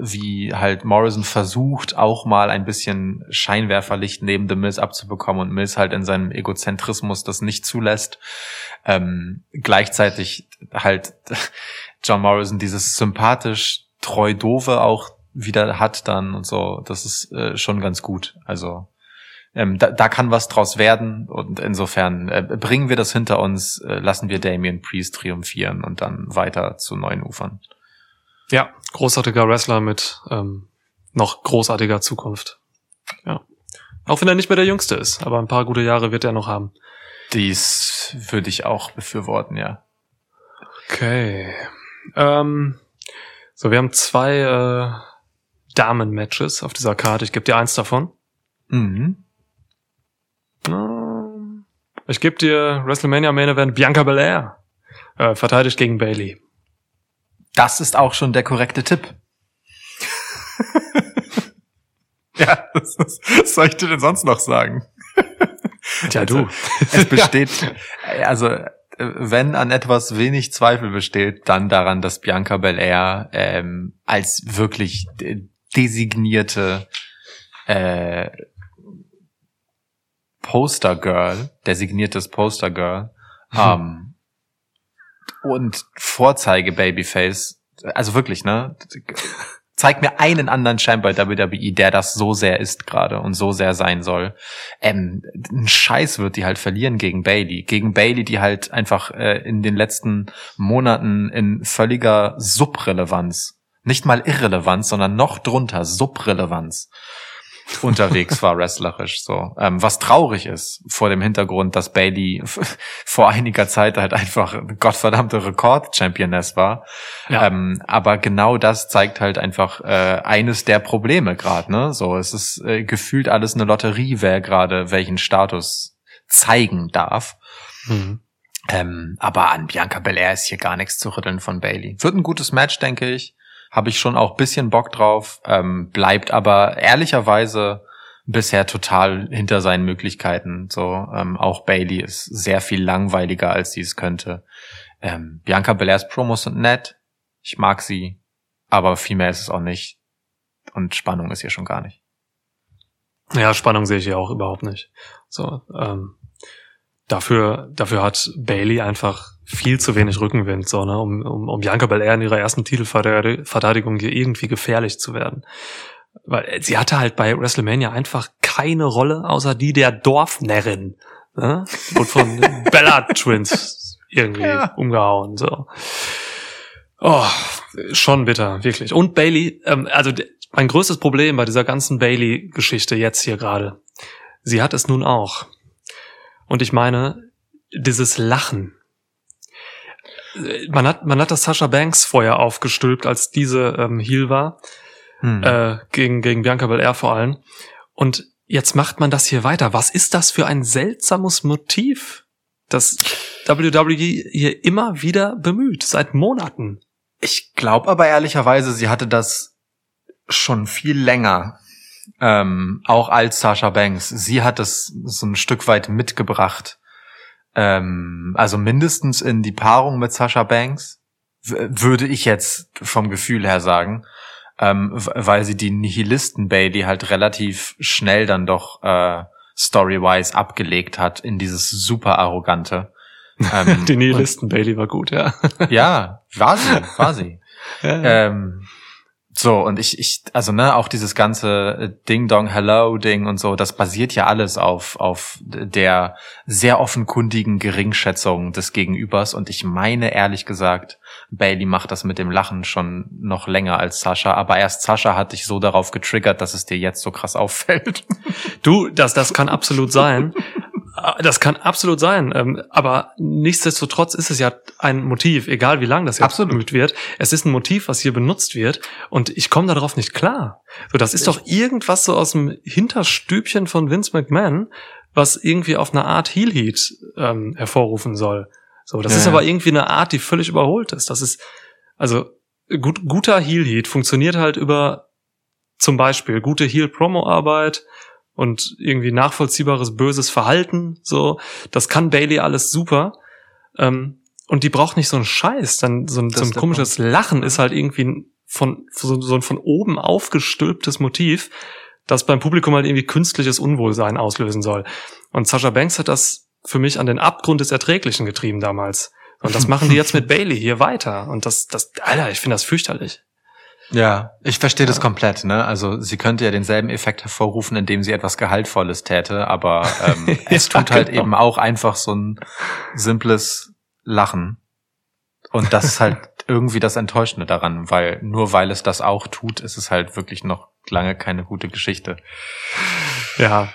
wie halt Morrison versucht, auch mal ein bisschen Scheinwerferlicht neben The Miz abzubekommen und Miz halt in seinem Egozentrismus das nicht zulässt. Ähm, gleichzeitig halt John Morrison dieses sympathisch treu doofe auch wieder hat dann und so. Das ist äh, schon ganz gut. Also ähm, da, da kann was draus werden und insofern äh, bringen wir das hinter uns, äh, lassen wir Damien Priest triumphieren und dann weiter zu neuen Ufern. Ja, großartiger Wrestler mit ähm, noch großartiger Zukunft. Ja. Auch wenn er nicht mehr der Jüngste ist, aber ein paar gute Jahre wird er noch haben. Dies würde ich auch befürworten, ja. Okay. Ähm, so, wir haben zwei äh, Damen-Matches auf dieser Karte. Ich gebe dir eins davon. Mhm. Ich gebe dir WrestleMania Main Event Bianca Belair. Äh, verteidigt gegen Bailey. Das ist auch schon der korrekte Tipp. ja, das ist, was soll ich dir denn sonst noch sagen? Ja, du. Es besteht, also äh, wenn an etwas wenig Zweifel besteht, dann daran, dass Bianca Belair ähm, als wirklich designierte äh, Postergirl, designiertes Postergirl ähm, und Vorzeige Babyface, also wirklich, ne? Zeig mir einen anderen Champ bei WWE, der das so sehr ist gerade und so sehr sein soll. Ähm, ein Scheiß wird die halt verlieren gegen Bailey. Gegen Bailey, die halt einfach äh, in den letzten Monaten in völliger Subrelevanz, nicht mal Irrelevanz, sondern noch drunter Subrelevanz unterwegs war wrestlerisch so. Ähm, was traurig ist vor dem Hintergrund, dass Bailey vor einiger Zeit halt einfach eine gottverdammte Rekord-Championess war. Ja. Ähm, aber genau das zeigt halt einfach äh, eines der Probleme gerade. Ne? So, es ist äh, gefühlt alles eine Lotterie, wer gerade welchen Status zeigen darf. Mhm. Ähm, aber an Bianca Belair ist hier gar nichts zu rütteln von Bailey. Wird ein gutes Match, denke ich. Habe ich schon auch bisschen Bock drauf. Ähm, bleibt aber ehrlicherweise bisher total hinter seinen Möglichkeiten. So ähm, auch Bailey ist sehr viel langweiliger, als sie es könnte. Ähm, Bianca Belairs Promos sind nett. Ich mag sie, aber viel mehr ist es auch nicht. Und Spannung ist hier schon gar nicht. Ja, Spannung sehe ich hier auch überhaupt nicht. So, ähm, dafür, dafür hat Bailey einfach viel zu wenig Rückenwind, so, ne, um, um, um Bianca Belair in ihrer ersten Titelverteidigung hier irgendwie gefährlich zu werden. Weil sie hatte halt bei WrestleMania einfach keine Rolle, außer die der Dorfnärrin. Ne? Und von Bella Twins irgendwie ja. umgehauen. So. Oh, schon bitter, wirklich. Und Bailey, ähm, also mein größtes Problem bei dieser ganzen Bailey-Geschichte jetzt hier gerade, sie hat es nun auch. Und ich meine, dieses Lachen. Man hat, man hat das Sascha Banks vorher aufgestülpt, als diese ähm, Heel war. Hm. Äh, gegen, gegen Bianca Belair vor allem. Und jetzt macht man das hier weiter. Was ist das für ein seltsames Motiv, das WWE hier immer wieder bemüht, seit Monaten? Ich glaube aber ehrlicherweise, sie hatte das schon viel länger. Ähm, auch als Sasha Banks. Sie hat es so ein Stück weit mitgebracht. Ähm, also mindestens in die Paarung mit Sasha Banks, würde ich jetzt vom Gefühl her sagen ähm, weil sie die Nihilisten Bailey halt relativ schnell dann doch äh, storywise abgelegt hat in dieses super arrogante. Ähm, die Nihilisten Bailey war gut, ja. ja, war sie, war sie. Ja. Ähm, so, und ich, ich, also ne, auch dieses ganze äh, Ding-Dong-Hello-Ding und so, das basiert ja alles auf, auf der sehr offenkundigen Geringschätzung des Gegenübers. Und ich meine ehrlich gesagt, Bailey macht das mit dem Lachen schon noch länger als Sascha, aber erst Sascha hat dich so darauf getriggert, dass es dir jetzt so krass auffällt. Du, das, das kann absolut sein. Das kann absolut sein, ähm, aber nichtsdestotrotz ist es ja ein Motiv, egal wie lang das jetzt absolut. bemüht wird. Es ist ein Motiv, was hier benutzt wird und ich komme darauf nicht klar. So, das ist doch irgendwas so aus dem Hinterstübchen von Vince McMahon, was irgendwie auf eine Art Heel Heat ähm, hervorrufen soll. So, das ja, ist aber irgendwie eine Art, die völlig überholt ist. Das ist also gut, guter Heel Heat funktioniert halt über zum Beispiel gute Heel Promo Arbeit und irgendwie nachvollziehbares böses Verhalten, so, das kann Bailey alles super. Ähm, und die braucht nicht so einen Scheiß, dann so ein, so ein komisches Punkt. Lachen ist halt irgendwie von, so, so ein von oben aufgestülptes Motiv, das beim Publikum halt irgendwie künstliches Unwohlsein auslösen soll. Und Sasha Banks hat das für mich an den Abgrund des Erträglichen getrieben damals. Und das machen die jetzt mit Bailey hier weiter. Und das, das, Alter, ich finde das fürchterlich. Ja, ich verstehe das komplett. Ne? Also sie könnte ja denselben Effekt hervorrufen, indem sie etwas Gehaltvolles täte, aber ähm, es tut halt genau. eben auch einfach so ein simples Lachen. Und das ist halt irgendwie das Enttäuschende daran, weil nur weil es das auch tut, ist es halt wirklich noch lange keine gute Geschichte. Ja,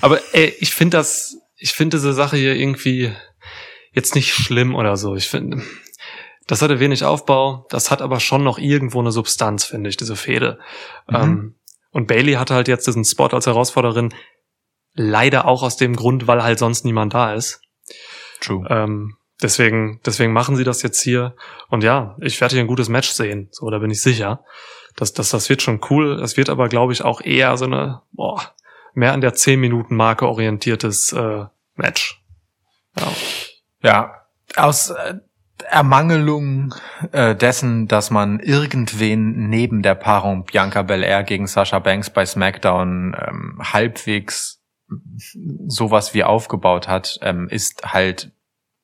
aber ey, ich finde das, ich finde diese Sache hier irgendwie jetzt nicht schlimm oder so. Ich finde, das hatte wenig Aufbau, das hat aber schon noch irgendwo eine Substanz, finde ich, diese Fehde. Mhm. Ähm, und Bailey hatte halt jetzt diesen Spot als Herausforderin, leider auch aus dem Grund, weil halt sonst niemand da ist. True. Ähm, deswegen, deswegen machen sie das jetzt hier. Und ja, ich werde hier ein gutes Match sehen, so, da bin ich sicher. Das, das, das wird schon cool. Das wird aber, glaube ich, auch eher so eine, boah, mehr an der 10-Minuten-Marke orientiertes äh, Match. Ja. ja, aus äh, Ermangelung äh, dessen, dass man irgendwen neben der Paarung Bianca Belair gegen Sasha Banks bei SmackDown ähm, halbwegs sowas wie aufgebaut hat, ähm, ist halt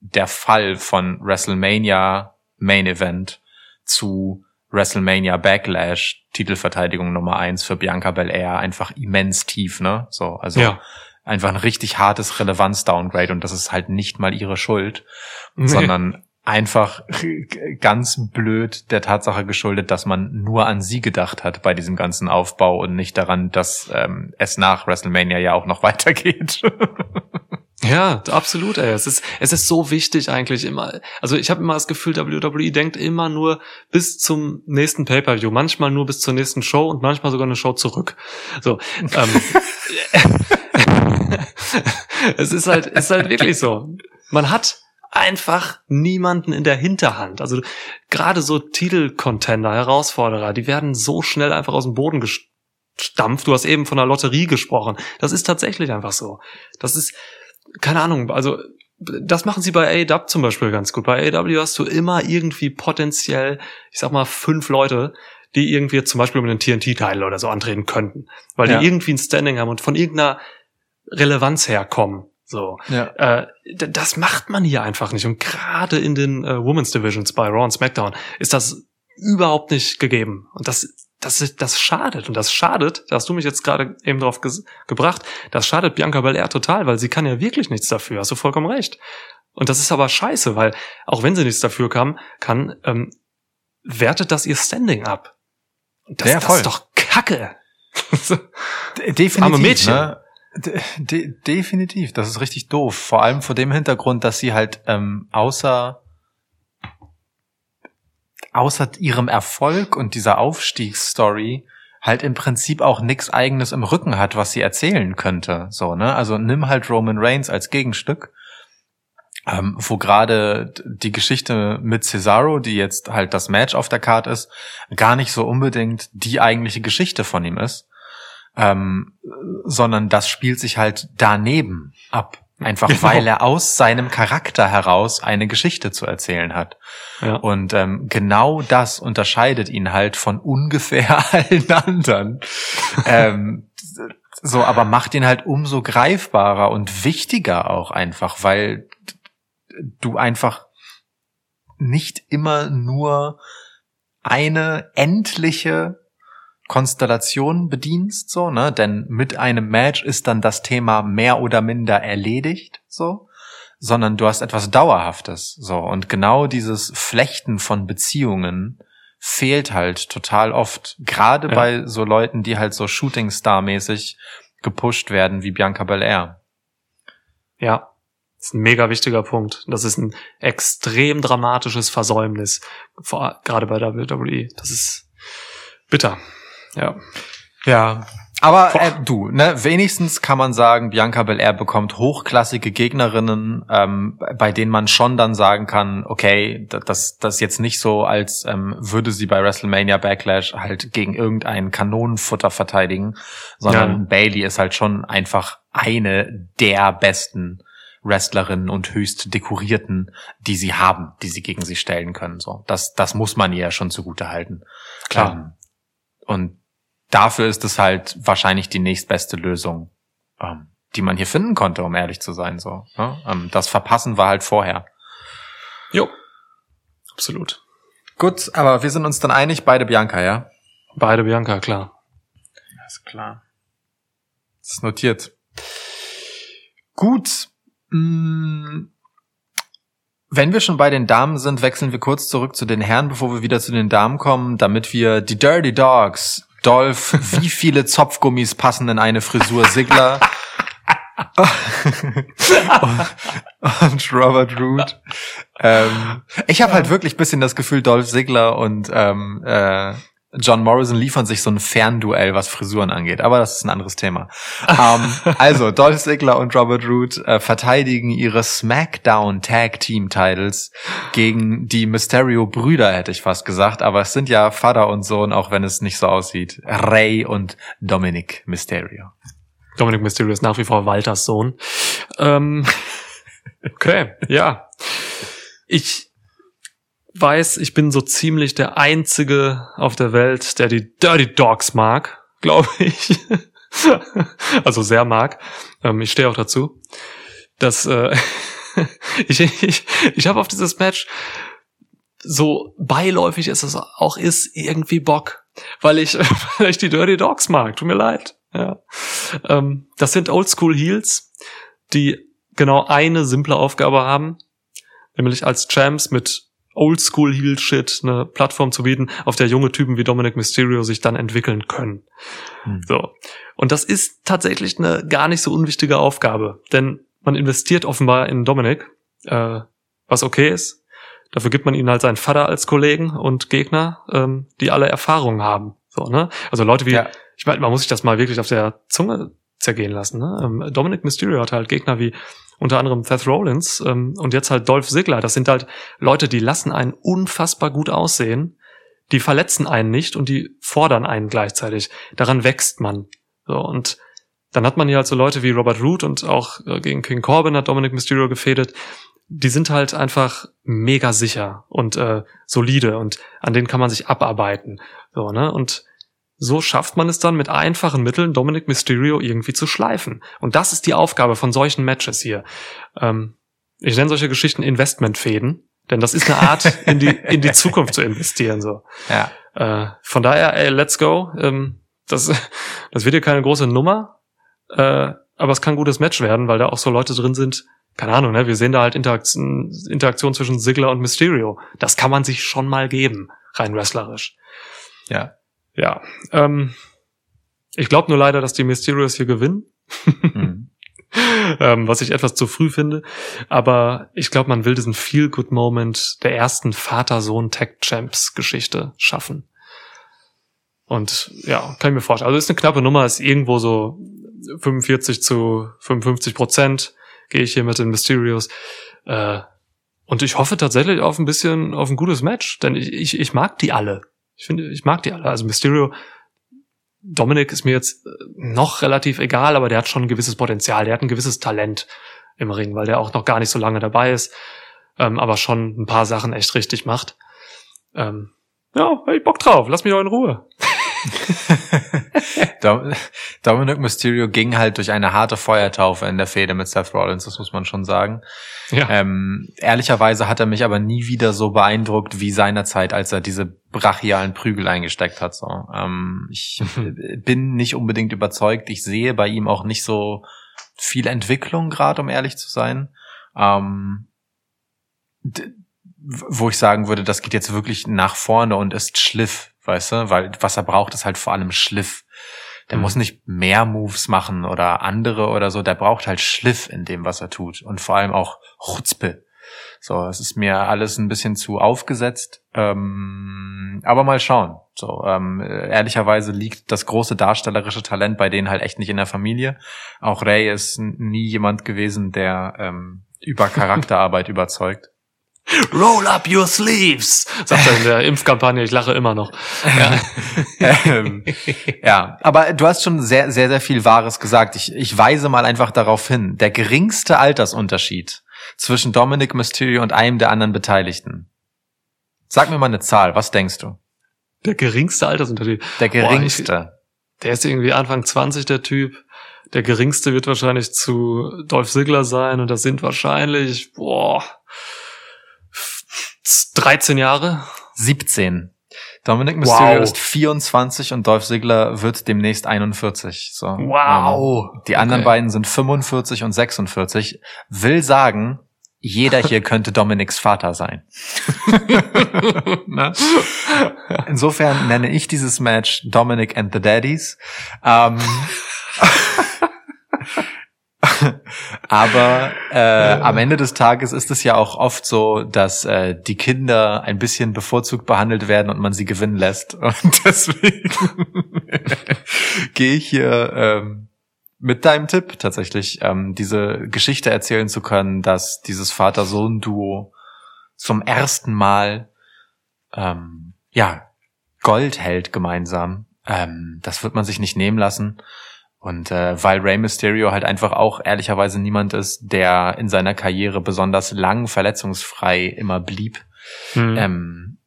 der Fall von WrestleMania Main Event zu WrestleMania Backlash Titelverteidigung Nummer eins für Bianca Belair einfach immens tief, ne? So, also ja. einfach ein richtig hartes Relevanz-Downgrade und das ist halt nicht mal ihre Schuld, nee. sondern einfach ganz blöd der Tatsache geschuldet, dass man nur an sie gedacht hat bei diesem ganzen Aufbau und nicht daran, dass ähm, es nach WrestleMania ja auch noch weitergeht. Ja, absolut, ey. Es ist, es ist so wichtig eigentlich immer. Also ich habe immer das Gefühl, WWE denkt immer nur bis zum nächsten Pay-Per-View, manchmal nur bis zur nächsten Show und manchmal sogar eine Show zurück. So. Ähm, es ist halt, es ist halt wirklich so. Man hat einfach niemanden in der Hinterhand. Also gerade so Titelcontender, Herausforderer, die werden so schnell einfach aus dem Boden stampft. Du hast eben von der Lotterie gesprochen. Das ist tatsächlich einfach so. Das ist, keine Ahnung, also das machen sie bei AEW zum Beispiel ganz gut. Bei AEW hast du immer irgendwie potenziell, ich sag mal, fünf Leute, die irgendwie zum Beispiel um den TNT-Titel oder so antreten könnten. Weil Ja. die irgendwie ein Standing haben und von irgendeiner Relevanz herkommen. So. Ja. Äh, das macht man hier einfach nicht. Und gerade in den äh, Women's Divisions bei Raw und SmackDown ist das überhaupt nicht gegeben. Und das, das, das schadet. Und das schadet, da hast du mich jetzt gerade eben drauf gebracht, das schadet Bianca Belair total, weil sie kann ja wirklich nichts dafür. Hast du vollkommen recht. Und das ist aber scheiße, weil auch wenn sie nichts dafür kann, kann ähm, wertet das ihr Standing ab. Und das, Ja, das ist doch Kacke. Definitiv. Arme Mädchen. Ne? De de definitiv. Das ist richtig doof. Vor allem vor dem Hintergrund, dass sie halt ähm, außer außer ihrem Erfolg und dieser Aufstiegsstory halt im Prinzip auch nix eigenes im Rücken hat, was sie erzählen könnte. So, ne? Also nimm halt Roman Reigns als Gegenstück. Ähm, wo gerade die Geschichte mit Cesaro, die jetzt halt das Match auf der Card ist, gar nicht so unbedingt die eigentliche Geschichte von ihm ist, ähm, sondern das spielt sich halt daneben ab. Einfach Genau. weil er aus seinem Charakter heraus eine Geschichte zu erzählen hat. Ja. Und ähm, genau das unterscheidet ihn halt von ungefähr allen anderen. ähm, so, aber macht ihn halt umso greifbarer und wichtiger auch einfach, weil du einfach nicht immer nur eine endliche Konstellation bedienst, so, ne? Denn mit einem Match ist dann das Thema mehr oder minder erledigt, so, sondern du hast etwas Dauerhaftes, so. Und genau dieses Flechten von Beziehungen fehlt halt total oft. Gerade Ja. bei so Leuten, die halt so Shootingstar-mäßig gepusht werden wie Bianca Belair. Ja, das ist ein mega wichtiger Punkt. Das ist ein extrem dramatisches Versäumnis, vor, gerade bei WWE. Das ist bitter. Ja, Ja. Aber äh, du, ne, wenigstens kann man sagen, Bianca Belair bekommt hochklassige Gegnerinnen, ähm, bei denen man schon dann sagen kann, okay, da- das das jetzt nicht so, als ähm, würde sie bei WrestleMania Backlash halt gegen irgendein Kanonenfutter verteidigen, sondern Ja. Bailey ist halt schon einfach eine der besten Wrestlerinnen und höchst dekorierten, die sie haben, die sie gegen sie stellen können. So, das das muss man ihr ja schon zugute halten. Klar. Ähm, und dafür ist es halt wahrscheinlich die nächstbeste Lösung, ähm, die man hier finden konnte, um ehrlich zu sein. So, ne? ähm, das Verpassen war halt vorher. jo, absolut. Gut, aber wir sind uns dann einig, beide Bianca, ja? Beide Bianca, klar. Ist klar. Das ist notiert. Gut. Mm, Wenn wir schon bei den Damen sind, wechseln wir kurz zurück zu den Herren, bevor wir wieder zu den Damen kommen, damit wir die Dirty Dogs, Dolph, wie viele Zopfgummis passen in eine Frisur Sigler und Robert Root. Ähm, ich habe halt wirklich bisschen das Gefühl, Dolph Ziggler und ähm, äh, John Morrison liefern sich so ein Fernduell, was Frisuren angeht. Aber das ist ein anderes Thema. ähm, also, Dolph Ziggler und Robert Root äh, verteidigen ihre SmackDown Tag Team Titles gegen die Mysterio Brüder, hätte ich fast gesagt. Aber es sind ja Vater und Sohn, auch wenn es nicht so aussieht. Ray und Dominic Mysterio. Dominic Mysterio ist nach wie vor Walters Sohn. Ähm, okay, ja. Ich weiß, ich bin so ziemlich der Einzige auf der Welt, der die Dirty Dogs mag, glaube ich. also sehr mag. Ähm, ich stehe auch dazu. Das, äh, ich ich, ich habe auf dieses Match so beiläufig ist es auch ist irgendwie Bock, weil ich weil ich die Dirty Dogs mag. Tut mir leid. Ja. Ähm, das sind Oldschool Heels, die genau eine simple Aufgabe haben, nämlich als Champs mit Oldschool Heel Shit eine Plattform zu bieten, auf der junge Typen wie Dominic Mysterio sich dann entwickeln können. Hm. So. Und das ist tatsächlich eine gar nicht so unwichtige Aufgabe, denn man investiert offenbar in Dominic, äh, was okay ist. Dafür gibt man ihnen halt seinen Vater als Kollegen und Gegner, ähm, die alle Erfahrungen haben. So, ne? Also Leute wie, Ja. ich meine, man muss sich das mal wirklich auf der Zunge zergehen lassen. Ne? Ähm, Dominic Mysterio hat halt Gegner wie unter anderem Seth Rollins ähm, und jetzt halt Dolph Ziggler. Das sind halt Leute, die lassen einen unfassbar gut aussehen, die verletzen einen nicht und die fordern einen gleichzeitig. Daran wächst man. So, und dann hat man hier halt so Leute wie Robert Root und auch äh, gegen King Corbin hat Dominic Mysterio gefädet. Die sind halt einfach mega sicher und äh, solide und an denen kann man sich abarbeiten. So, ne? Und so schafft man es dann mit einfachen Mitteln, Dominic Mysterio irgendwie zu schleifen. Und das ist die Aufgabe von solchen Matches hier. Ähm, ich nenne solche Geschichten Investmentfäden, denn das ist eine Art, in die, in die Zukunft zu investieren. So. Ja. Äh, von daher, ey, let's go. Ähm, das, das wird hier keine große Nummer, äh, aber es kann ein gutes Match werden, weil da auch so Leute drin sind. Keine Ahnung, ne? Wir sehen da halt Interaktion, Interaktion zwischen Ziggler und Mysterio. Das kann man sich schon mal geben, rein wrestlerisch. Ja. Ja. Ähm, ich glaube nur leider, dass die Mysterios hier gewinnen. Hm. ähm, was ich etwas zu früh finde. Aber ich glaube, man will diesen Feel-Good-Moment der ersten Vater-Sohn-Tech-Champs-Geschichte schaffen. Und ja, kann ich mir vorstellen. Also ist eine knappe Nummer, ist irgendwo so 45 zu 55 Prozent gehe ich hier mit den Mysterios. Äh, und ich hoffe tatsächlich auf ein bisschen, auf ein gutes Match, denn ich, ich, ich mag die alle. Ich finde, ich mag die alle. Also Mysterio, Dominic ist mir jetzt äh, noch relativ egal, aber der hat schon ein gewisses Potenzial, der hat ein gewisses Talent im Ring, weil der auch noch gar nicht so lange dabei ist, ähm, aber schon ein paar Sachen echt richtig macht. Ähm, ja, hab ich Bock drauf, lass mich doch in Ruhe. Dom Dominic Mysterio ging halt durch eine harte Feuertaufe in der Fehde mit Seth Rollins, das muss man schon sagen. Ja. Ähm, ehrlicherweise hat er mich aber nie wieder so beeindruckt wie seinerzeit, als er diese brachialen Prügel eingesteckt hat. So. Ähm, ich bin nicht unbedingt überzeugt. Ich sehe bei ihm auch nicht so viel Entwicklung gerade, um ehrlich zu sein. Ähm, wo ich sagen würde, das geht jetzt wirklich nach vorne und ist Schliff, weißt du? Weil was er braucht, ist halt vor allem Schliff. Der Mhm. muss nicht mehr Moves machen oder andere oder so. Der braucht halt Schliff in dem, was er tut. Und vor allem auch Chutzpe. So, es ist mir alles ein bisschen zu aufgesetzt. Ähm, aber mal schauen. So, ähm, ehrlicherweise liegt das große darstellerische Talent bei denen halt echt nicht in der Familie. Auch Ray ist nie jemand gewesen, der ähm, über Charakterarbeit überzeugt. Roll up your sleeves, sagt er in der Impfkampagne. Ich lache immer noch. Ja. ähm, ja, aber du hast schon sehr, sehr, sehr viel Wahres gesagt. Ich, ich weise mal einfach darauf hin. Der geringste Altersunterschied zwischen Dominic Mysterio und einem der anderen Beteiligten. Sag mir mal eine Zahl, was denkst du? Der geringste Altersunterschied. Der Boah, ich- geringste. Der ist irgendwie Anfang 20, der Typ. Der geringste wird wahrscheinlich zu Dolph Ziggler sein und das sind wahrscheinlich, boah, 13 Jahre. 17. Dominic Mysterio Wow. ist 24 und Dolph Ziggler wird demnächst 41. So, Wow. Ähm, die anderen Okay. beiden sind 45 und 46. Will sagen, jeder hier könnte Dominics Vater sein. Ne? Insofern nenne ich dieses Match Dominic and the Daddies. Ähm, Aber äh, am Ende des Tages ist es ja auch oft so, dass äh, die Kinder ein bisschen bevorzugt behandelt werden und man sie gewinnen lässt. Und deswegen gehe ich hier ähm, mit deinem Tipp tatsächlich, ähm, diese Geschichte erzählen zu können, dass dieses Vater-Sohn-Duo zum ersten Mal ähm, ja Gold hält gemeinsam. Ähm, das wird man sich nicht nehmen lassen. Und äh, weil Rey Mysterio halt einfach auch ehrlicherweise niemand ist, der in seiner Karriere besonders lang verletzungsfrei immer blieb, Hm. ähm,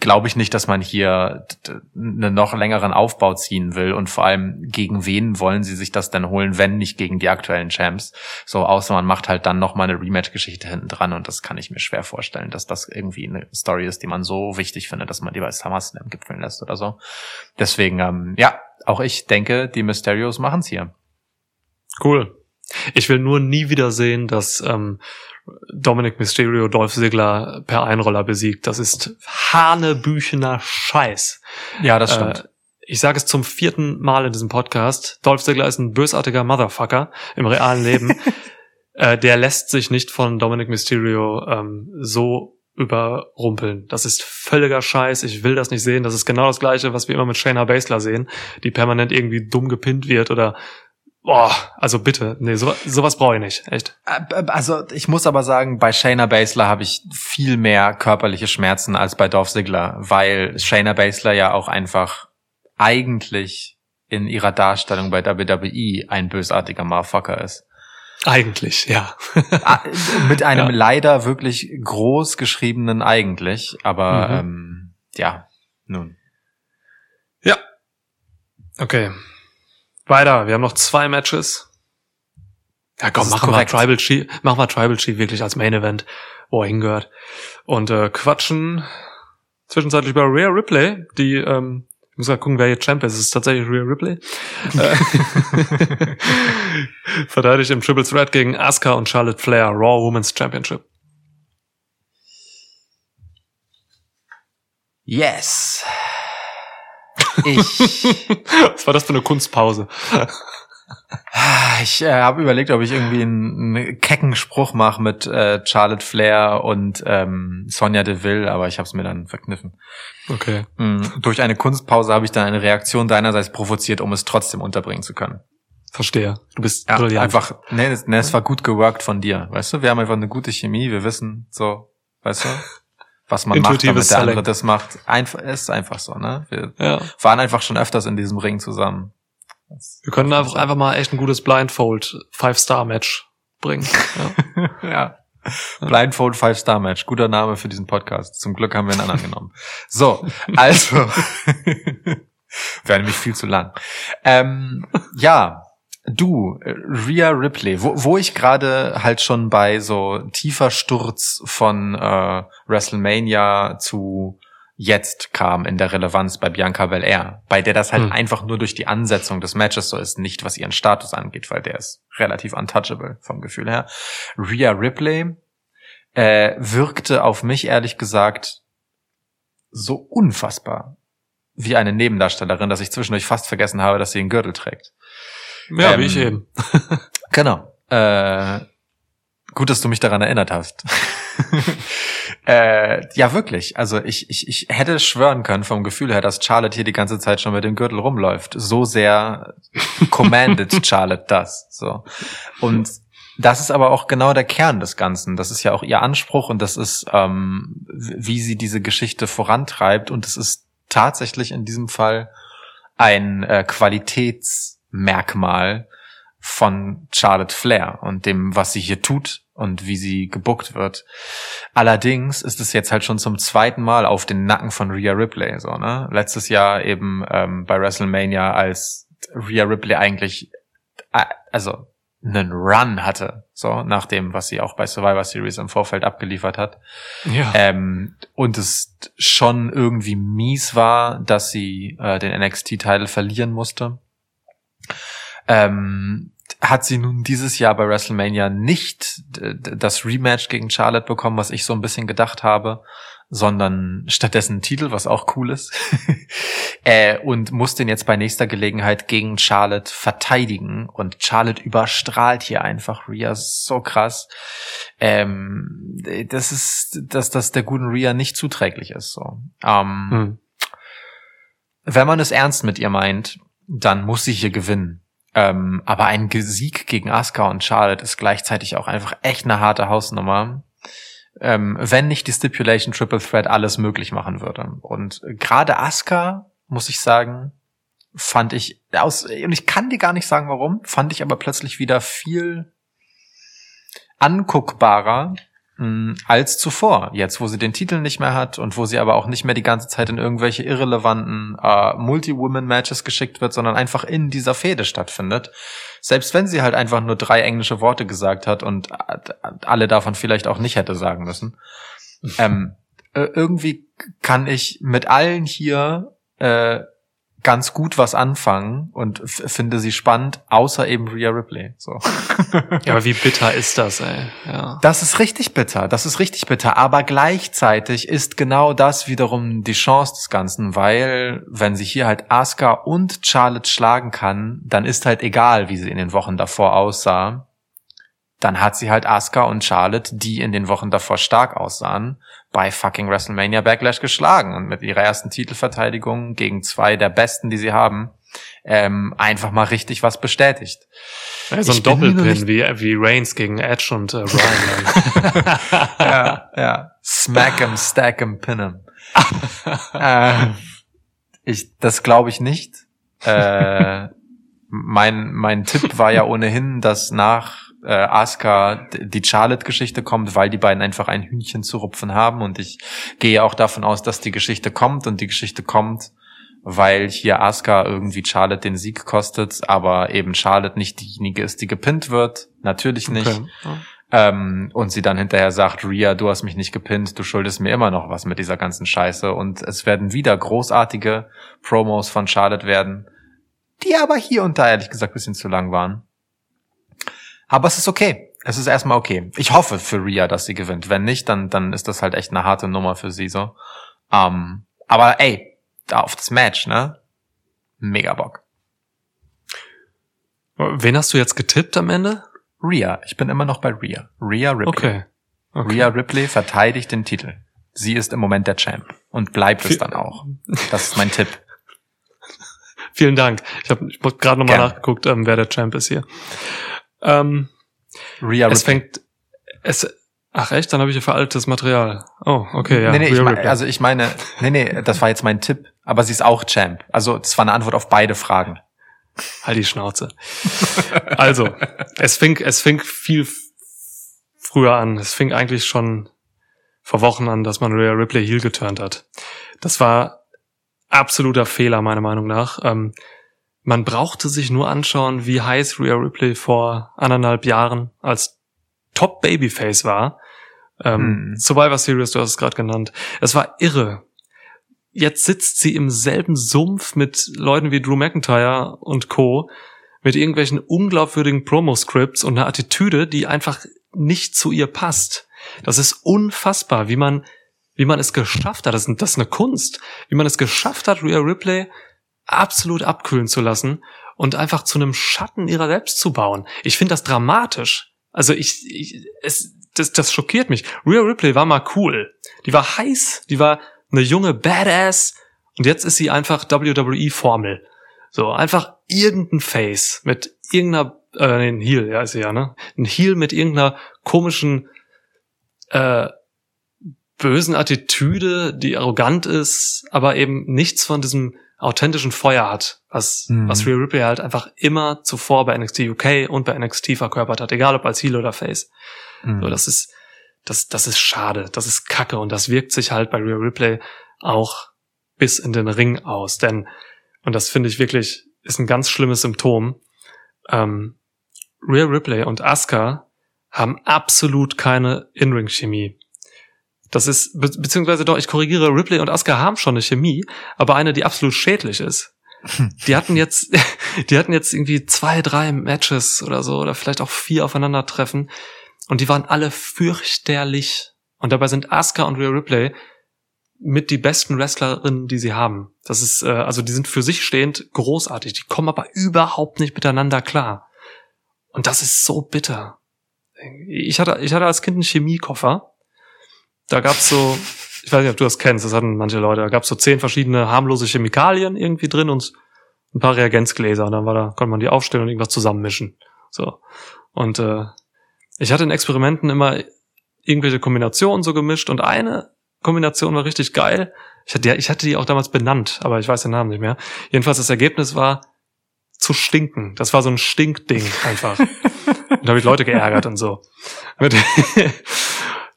glaube ich nicht, dass man hier einen noch längeren Aufbau ziehen will und vor allem gegen wen wollen sie sich das denn holen, wenn nicht gegen die aktuellen Champs. So, außer man macht halt dann noch mal eine Rematch-Geschichte hinten dran und das kann ich mir schwer vorstellen, dass das irgendwie eine Story ist, die man so wichtig findet, dass man die bei SummerSlam gipfeln lässt oder so. Deswegen, ähm, ja, auch ich denke, die Mysterios machen's hier. Cool. Ich will nur nie wieder sehen, dass ähm, Dominic Mysterio Dolph Ziggler per Einroller besiegt. Das ist hanebüchener Scheiß. Ja, das Äh, ich sage es zum vierten Mal in diesem Podcast. Dolph Ziggler ist ein bösartiger Motherfucker im realen Leben. äh, der lässt sich nicht von Dominic Mysterio ähm, so überrumpeln. Das ist völliger Scheiß. Ich will das nicht sehen. Das ist genau das Gleiche, was wir immer mit Shayna Baszler sehen, die permanent irgendwie dumm gepinnt wird oder Boah, also bitte, nee, so, sowas brauche ich nicht, echt. Äh, Also ich muss aber sagen, bei Shayna Baszler habe ich viel mehr körperliche Schmerzen als bei Dolph Ziggler, weil Shayna Baszler ja auch einfach eigentlich in ihrer Darstellung bei WWE ein bösartiger Motherfucker ist. Eigentlich, ja. Ah, Mit einem Ja. leider wirklich groß geschriebenen eigentlich, aber Mhm. ähm, ja, nun. ja. Okay. Weiter, wir haben noch zwei Matches. Ja, komm, machen wir. Tribal Chief, machen wir Tribal Chief wirklich als Main Event, wo er hingehört. Und äh, quatschen zwischenzeitlich über Rhea Ripley, die, ähm, muss mal gucken, wer hier Champ ist. Es ist tatsächlich Rhea Ripley. Äh, Verteidigt im Triple Threat gegen Asuka und Charlotte Flair, Raw Women's Championship. Yes. Ich, Was war das für eine Kunstpause? Ich äh, habe überlegt, ob ich irgendwie einen, einen kecken Spruch mache mit äh, Charlotte Flair und ähm, Sonja Deville, aber ich habe es mir dann verkniffen. Okay. Mm, Durch eine Kunstpause habe ich dann eine Reaktion deinerseits provoziert, um es trotzdem unterbringen zu können. Verstehe. Du bist Ja, brillant. einfach, nee, es- nee, es war gut geworkt von dir, weißt du? Wir haben einfach eine gute Chemie, wir wissen so, weißt du, was man macht, damit der andere das macht. Einfach, es ist einfach so, ne? Wir Ja. waren einfach schon öfters in diesem Ring zusammen. Wir können einfach, einfach mal echt ein gutes Blindfold Five-Star-Match bringen. Ja. ja. Blindfold Five Star Match, guter Name für diesen Podcast. Zum Glück haben wir einen anderen genommen. So, also wäre nämlich viel zu lang. Ähm, ja, du, Rhea Ripley, wo, wo ich gerade halt schon bei so tiefer Sturz von äh, WrestleMania zu jetzt kam in der Relevanz bei Bianca Belair, bei der das halt Hm. einfach nur durch die Ansetzung des Matches so ist, nicht was ihren Status angeht, weil der ist relativ untouchable vom Gefühl her. Rhea Ripley äh, wirkte auf mich ehrlich gesagt so unfassbar wie eine Nebendarstellerin, dass ich zwischendurch fast vergessen habe, dass sie einen Gürtel trägt. Ja, Ähm, wie ich eben. Genau. Äh, gut, dass du mich daran erinnert hast. äh, ja, wirklich. Also ich, ich, ich hätte schwören können vom Gefühl her, dass Charlotte hier die ganze Zeit schon mit dem Gürtel rumläuft. So sehr commanded Charlotte das. So. Und das ist aber auch genau der Kern des Ganzen. Das ist ja auch ihr Anspruch und das ist, ähm, wie sie diese Geschichte vorantreibt. Und es ist tatsächlich in diesem Fall ein äh, Qualitätsmerkmal von Charlotte Flair und dem, was sie hier tut und wie sie gebuckt wird. Allerdings ist es jetzt halt schon zum zweiten Mal auf den Nacken von Rhea Ripley, so, ne? Letztes Jahr eben ähm, bei WrestleMania, als Rhea Ripley eigentlich, äh, also einen Run hatte, so, nach dem, was sie auch bei Survivor Series im Vorfeld abgeliefert hat. Ja. Ähm, und es schon irgendwie mies war, dass sie äh, den NXT-Titel verlieren musste. Ähm, hat sie nun dieses Jahr bei WrestleMania nicht d- das Rematch gegen Charlotte bekommen, was ich so ein bisschen gedacht habe, sondern stattdessen einen Titel, was auch cool ist. äh, und muss den jetzt bei nächster Gelegenheit gegen Charlotte verteidigen. Und Charlotte überstrahlt hier einfach Rhea so krass. Ähm, das ist, dass das der guten Rhea nicht zuträglich ist. So. Ähm, Hm. wenn man es ernst mit ihr meint, dann muss sie hier gewinnen. Ähm, aber ein Sieg gegen Asuka und Charlotte ist gleichzeitig auch einfach echt eine harte Hausnummer. Ähm, wenn nicht die Stipulation Triple Threat alles möglich machen würde. Und gerade Asuka, muss ich sagen, fand ich aus, und ich kann dir gar nicht sagen warum, fand ich aber plötzlich wieder viel anguckbarer als zuvor. Jetzt, wo sie den Titel nicht mehr hat und wo sie aber auch nicht mehr die ganze Zeit in irgendwelche irrelevanten äh, Multi-Women-Matches geschickt wird, sondern einfach in dieser Fehde stattfindet. Selbst wenn sie halt einfach nur drei englische Worte gesagt hat und äh, alle davon vielleicht auch nicht hätte sagen müssen. ähm, äh, irgendwie kann ich mit allen hier äh, ganz gut was anfangen und finde sie spannend, außer eben Rhea Ripley. So. Ja, aber wie bitter ist das, ey? Ja. Das ist richtig bitter, das ist richtig bitter, aber gleichzeitig ist genau das wiederum die Chance des Ganzen, weil wenn sie hier halt Asuka und Charlotte schlagen kann, dann ist halt egal, wie sie in den Wochen davor aussah. Dann hat sie halt Asuka und Charlotte, die in den Wochen davor stark aussahen, bei fucking WrestleMania Backlash geschlagen und mit ihrer ersten Titelverteidigung gegen zwei der besten, die sie haben, ähm, einfach mal richtig was bestätigt. Ja, so ein Doppelpin wie, wie Reigns gegen Edge und äh, Ryan. ja, ja. Smack 'em, stack 'em, pin 'em. äh, ich, das glaube ich nicht. Äh, mein, mein Tipp war ja ohnehin, dass nach äh, Asuka die Charlotte-Geschichte kommt, weil die beiden einfach ein Hühnchen zu rupfen haben. Und ich gehe auch davon aus, dass die Geschichte kommt. Und die Geschichte kommt, weil hier Asuka irgendwie Charlotte den Sieg kostet, aber eben Charlotte nicht diejenige ist, die gepinnt wird. Natürlich nicht. Okay. Ja. Ähm, und sie dann hinterher sagt, Ria, du hast mich nicht gepinnt, du schuldest mir immer noch was mit dieser ganzen Scheiße. Und es werden wieder großartige Promos von Charlotte werden, die aber hier und da ehrlich gesagt ein bisschen zu lang waren. Aber es ist okay. Es ist erstmal okay. Ich hoffe für Ria, dass sie gewinnt. Wenn nicht, dann, dann ist das halt echt eine harte Nummer für sie so. Ähm, aber ey, da auf das Match, ne? Mega Bock. Wen hast du jetzt getippt am Ende? Ria, ich bin immer noch bei Ria. Ria Ripley. Okay. okay. Rhea Ripley verteidigt den Titel. Sie ist im Moment der Champ und bleibt es dann auch. Das ist mein Tipp. Vielen Dank. Ich habe ich hab gerade nochmal nachgeguckt, ähm, wer der Champ ist hier. Ähm, Rhea es Ripley. fängt. Es. Ach echt? Dann habe ich hier veraltetes Material. Oh, okay, ja. nee, nee, ich mein, also ich meine, nee, nee, das war jetzt mein Tipp, aber sie ist auch Champ. Also das war eine Antwort auf beide Fragen. Halt die Schnauze. also, es fing, es fing viel früher an. Es fing eigentlich schon vor Wochen an, dass man Rhea Ripley heel geturnt hat. Das war absoluter Fehler, meiner Meinung nach. Ähm, man brauchte sich nur anschauen, wie heiß Rhea Ripley vor anderthalb Jahren als Top Babyface war. Ähm, Hm. Survivor Series, du hast es gerade genannt. Es war irre. Jetzt sitzt sie im selben Sumpf mit Leuten wie Drew McIntyre und Co. mit irgendwelchen unglaubwürdigen Promo-Scripts und einer Attitüde, die einfach nicht zu ihr passt. Das ist unfassbar, wie man, wie man es geschafft hat. Das ist, das ist eine Kunst. Wie man es geschafft hat, Rhea Ripley absolut abkühlen zu lassen und einfach zu einem Schatten ihrer selbst zu bauen. Ich finde das dramatisch. Also ich, ich es, das, das schockiert mich. Rhea Ripley war mal cool. Die war heiß, die war eine junge Badass und jetzt ist sie einfach WWE-Formel. So, einfach irgendein Face mit irgendeiner, äh, nee, ein Heel, ja, ist sie ja, ne? Ein Heel mit irgendeiner komischen, äh, bösen Attitüde, die arrogant ist, aber eben nichts von diesem authentischen Feuer hat, was, Mhm. was Rhea Ripley halt einfach immer zuvor bei NXT UK und bei NXT verkörpert hat, egal ob als Heel oder Face. Mhm. So, das ist, das, das ist schade, das ist Kacke und das wirkt sich halt bei Rhea Ripley auch bis in den Ring aus, denn, und das finde ich wirklich, ist ein ganz schlimmes Symptom, ähm, Rhea Ripley und Asuka haben absolut keine In-Ring-Chemie. Das ist, be beziehungsweise doch, ich korrigiere, Ripley und Asuka haben schon eine Chemie, aber eine, die absolut schädlich ist. Die hatten jetzt, die hatten jetzt irgendwie zwei, drei Matches oder so, oder vielleicht auch vier aufeinandertreffen, und die waren alle fürchterlich. Und dabei sind Asuka und Rhea Ripley mit die besten Wrestlerinnen, die sie haben. Das ist, äh, also die sind für sich stehend großartig. Die kommen aber überhaupt nicht miteinander klar. Und das ist so bitter. Ich hatte, ich hatte als Kind einen Chemiekoffer. Da gab's so, ich weiß nicht, ob du das kennst, das hatten manche Leute, da gab's so zehn verschiedene harmlose Chemikalien irgendwie drin und ein paar Reagenzgläser. Und dann war da, konnte man die aufstellen und irgendwas zusammenmischen. So. Und äh, ich hatte in Experimenten immer irgendwelche Kombinationen so gemischt und eine Kombination war richtig geil. Ich hatte, die- ich hatte die auch damals benannt, aber ich weiß den Namen nicht mehr. Jedenfalls das Ergebnis war zu stinken. Das war so ein Stinkding einfach. und da habe ich Leute geärgert und so. Mit-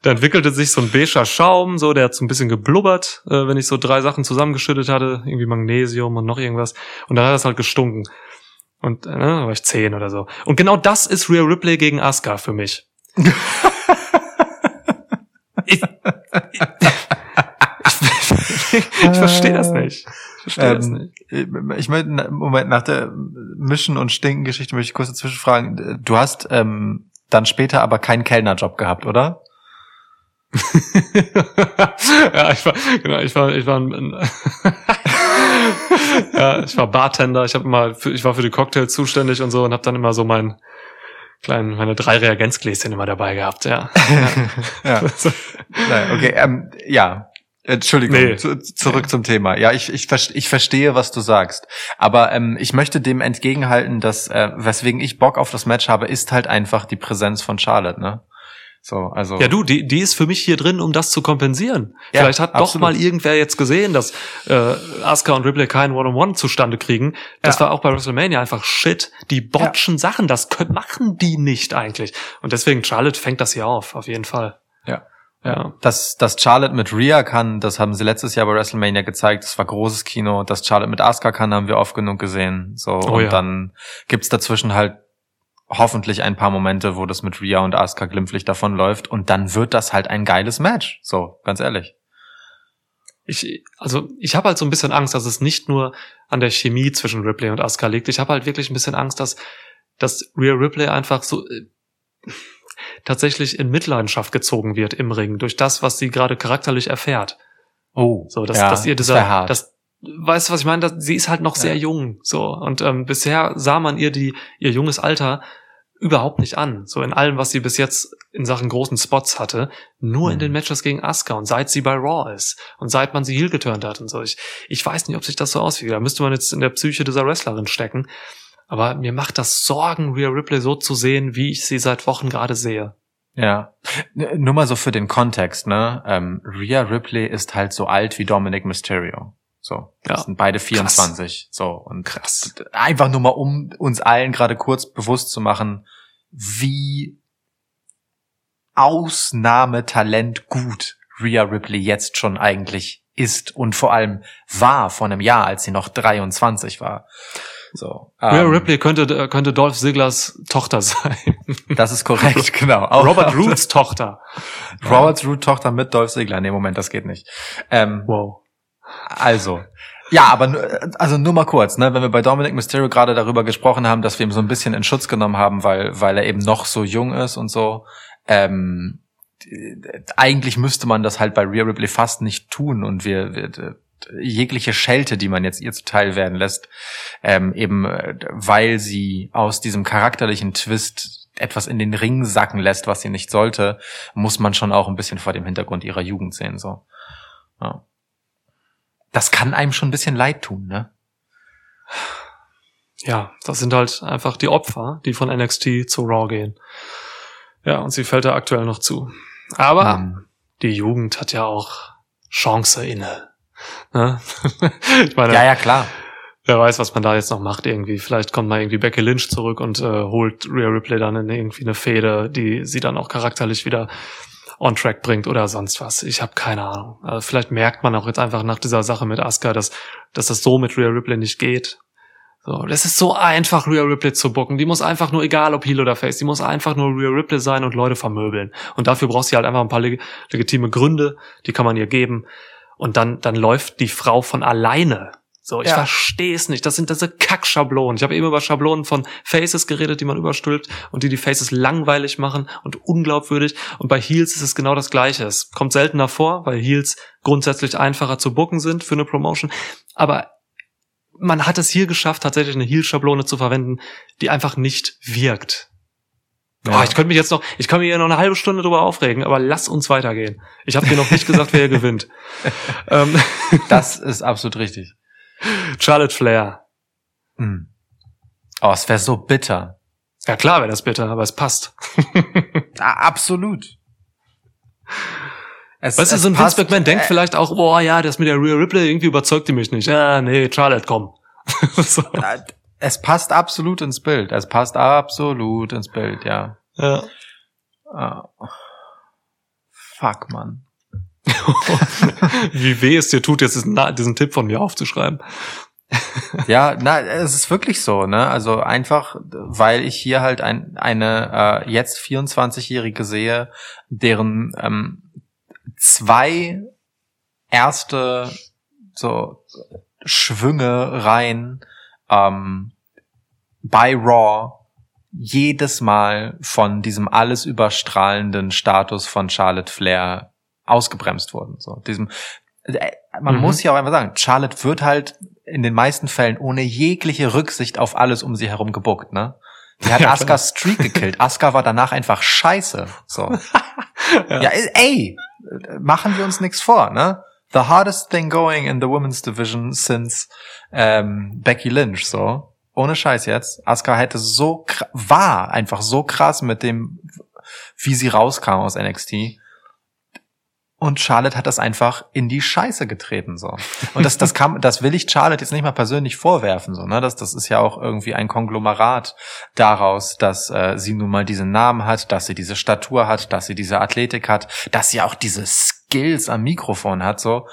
da entwickelte sich so ein beiger Schaum, so der hat so ein bisschen geblubbert, äh, wenn ich so drei Sachen zusammengeschüttet hatte, irgendwie Magnesium und noch irgendwas. Und dann hat das halt gestunken. Und äh, da war ich zehn oder so. Und genau das ist Rhea Ripley gegen Asuka für mich. ich, ich, ich, ich verstehe das nicht. Ich verstehe das nicht. Ähm, ich möchte, Moment, nach der Mischen- und Stinken-Geschichte möchte ich kurz dazwischen fragen. Du hast ähm, dann später aber keinen Kellnerjob gehabt, oder? ja, ich war, genau, ich war, ich war, ein, ja, ich war Bartender. Ich habe mal, für, ich war für die Cocktails zuständig und so und habe dann immer so meinen kleinen, meine drei Reagenzgläschen immer dabei gehabt. Ja, ja. Nein, okay, ähm, ja. Entschuldigung, Nee. zu, zurück zum Thema. Ja, ich, ich, ich verstehe, was du sagst. Aber ähm, ich möchte dem entgegenhalten, dass, äh, weswegen ich Bock auf das Match habe, ist halt einfach die Präsenz von Charlotte, ne? So, also. Ja, du, die, die ist für mich hier drin, um das zu kompensieren. Ja, Vielleicht hat doch absolut. mal irgendwer jetzt gesehen, dass äh, Asuka und Ripley keinen One-on-One zustande kriegen. Das Ja. war auch bei WrestleMania einfach Shit. Die botchen Sachen, das können, machen die nicht eigentlich. Und deswegen, Charlotte fängt das hier auf, auf jeden Fall. Ja. Ja. Dass, dass Charlotte mit Rhea kann, das haben sie letztes Jahr bei WrestleMania gezeigt. Das war großes Kino. Dass Charlotte mit Asuka kann, haben wir oft genug gesehen. So Oh und ja. dann gibt's dazwischen halt hoffentlich ein paar Momente, wo das mit Rhea und Asuka glimpflich davonläuft. Und dann wird das halt ein geiles Match. So, ganz ehrlich. Ich, also ich habe halt so ein bisschen Angst, dass es nicht nur an der Chemie zwischen Ripley und Asuka liegt. Ich habe halt wirklich ein bisschen Angst, dass, dass Rhea Ripley einfach so äh, tatsächlich in Mitleidenschaft gezogen wird im Ring durch das, was sie gerade charakterlich erfährt. Oh, So, dass, ja, dass ihr das dieser, hart. das, weißt du, was ich meine? Das, sie ist halt noch sehr Ja. jung, so. Und ähm, bisher sah man ihr die, ihr junges Alter überhaupt nicht an. So in allem, was sie bis jetzt in Sachen großen Spots hatte, nur in Mhm. den Matches gegen Asuka und seit sie bei Raw ist und seit man sie heel geturnt hat und so. Ich, ich weiß nicht, ob sich das so auswirkt. Da müsste man jetzt in der Psyche dieser Wrestlerin stecken. Aber mir macht das Sorgen, Rhea Ripley so zu sehen, wie ich sie seit Wochen gerade sehe. Ja, nur mal so für den Kontext, ne? Ähm, Rhea Ripley ist halt so alt wie Dominic Mysterio. So, das Ja. sind beide 24. So und einfach nur mal um uns allen gerade kurz bewusst zu machen, wie Ausnahmetalent gut Rhea Ripley jetzt schon eigentlich ist und vor allem war vor einem Jahr, als sie noch 23 war. So, Rhea ähm, Ripley könnte, äh, könnte Dolph Ziglers Tochter sein. das ist korrekt, genau. Auch- Robert Roots Tochter. Roberts Root Tochter mit Dolph Ziggler. Nee, Moment, das geht nicht. Ähm, Wow. Also, ja, aber also nur mal kurz, ne, wenn wir bei Dominic Mysterio gerade darüber gesprochen haben, dass wir ihn so ein bisschen in Schutz genommen haben, weil weil er eben noch so jung ist und so. Ähm, äh, eigentlich müsste man das halt bei Rhea Ripley fast nicht tun und wir, wir jegliche Schelte, die man jetzt ihr zuteil werden lässt, ähm, eben weil sie aus diesem charakterlichen Twist etwas in den Ring sacken lässt, was sie nicht sollte, muss man schon auch ein bisschen vor dem Hintergrund ihrer Jugend sehen, so. Ja. Das kann einem schon ein bisschen leid tun, ne? Ja, das sind halt einfach die Opfer, die von NXT zu Raw gehen. Ja, und sie fällt da aktuell noch zu. Aber Hm. die Jugend hat ja auch Chance inne. Ne? ich meine, Ja, ja, klar. wer weiß, was man da jetzt noch macht irgendwie. Vielleicht kommt mal irgendwie Becky Lynch zurück und äh, holt Rhea Ripley dann in irgendwie eine Fehde, die sie dann auch charakterlich wieder on track bringt oder sonst was. Ich habe keine Ahnung. Also vielleicht merkt man auch jetzt einfach nach dieser Sache mit Asuka, dass, dass das so mit Rhea Ripley nicht geht. So, das ist so einfach, Rhea Ripley zu bucken. Die muss einfach nur, egal ob Heel oder Face, die muss einfach nur Rhea Ripley sein und Leute vermöbeln. Und dafür braucht sie halt einfach ein paar leg legitime Gründe, die kann man ihr geben. Und dann, dann läuft die Frau von alleine. So, ich Ja. verstehe es nicht. Das sind diese Kackschablonen. Ich habe eben über Schablonen von Faces geredet, die man überstülpt und die die Faces langweilig machen und unglaubwürdig. Und bei Heels ist es genau das Gleiche. Es kommt seltener vor, weil Heels grundsätzlich einfacher zu bucken sind für eine Promotion. Aber man hat es hier geschafft, tatsächlich eine Heel-Schablone zu verwenden, die einfach nicht wirkt. Ja. Oh, ich könnte mich jetzt noch, ich kann mich hier noch eine halbe Stunde drüber aufregen, aber lass uns weitergehen. Ich habe dir noch nicht gesagt, wer hier gewinnt. Ähm, Das ist absolut richtig. Charlotte Flair. Hm. Oh, es wäre so bitter. Ja klar wäre das bitter, aber es passt. Ah, absolut. Es, Weißt du, so ein passt- Vince McMahon denkt äh, vielleicht auch, boah, ja, das mit der Rhea Ripley, irgendwie überzeugt die mich nicht. Ja, nee, Charlotte, komm. so. Es passt absolut ins Bild. Es passt absolut ins Bild, ja. ja. Ah. Fuck, Mann. Wie weh es dir tut, jetzt diesen, Tipp von mir aufzuschreiben. Ja, na, es ist wirklich so, ne? Also einfach, weil ich hier halt ein, eine äh, jetzt 24-Jährige sehe, deren ähm, zwei erste so Schwünge rein ähm, bei Raw jedes Mal von diesem alles überstrahlenden Status von Charlotte Flair ausgebremst wurden. So diesem, äh, man Mhm. muss ja auch einfach sagen, Charlotte wird halt in den meisten Fällen ohne jegliche Rücksicht auf alles um sie herum gebuckt, ne? Die hat Ja, Asuka Streak gekillt. Asuka war danach einfach scheiße. So. Ja. ja. ey, machen wir uns nichts vor, ne? the hardest thing going in the women's division since ähm, Becky Lynch, so. Ohne Scheiß jetzt. Asuka hätte so, war einfach so krass mit dem, wie sie rauskam aus NXT. Und Charlotte hat das einfach in die Scheiße getreten, so. Und das, das kann, das will ich Charlotte jetzt nicht mal persönlich vorwerfen, so, ne. Das, das ist ja auch irgendwie ein Konglomerat daraus, dass äh, sie nun mal diesen Namen hat, dass sie diese Statur hat, dass sie diese Athletik hat, dass sie auch diese Skills am Mikrofon hat, so.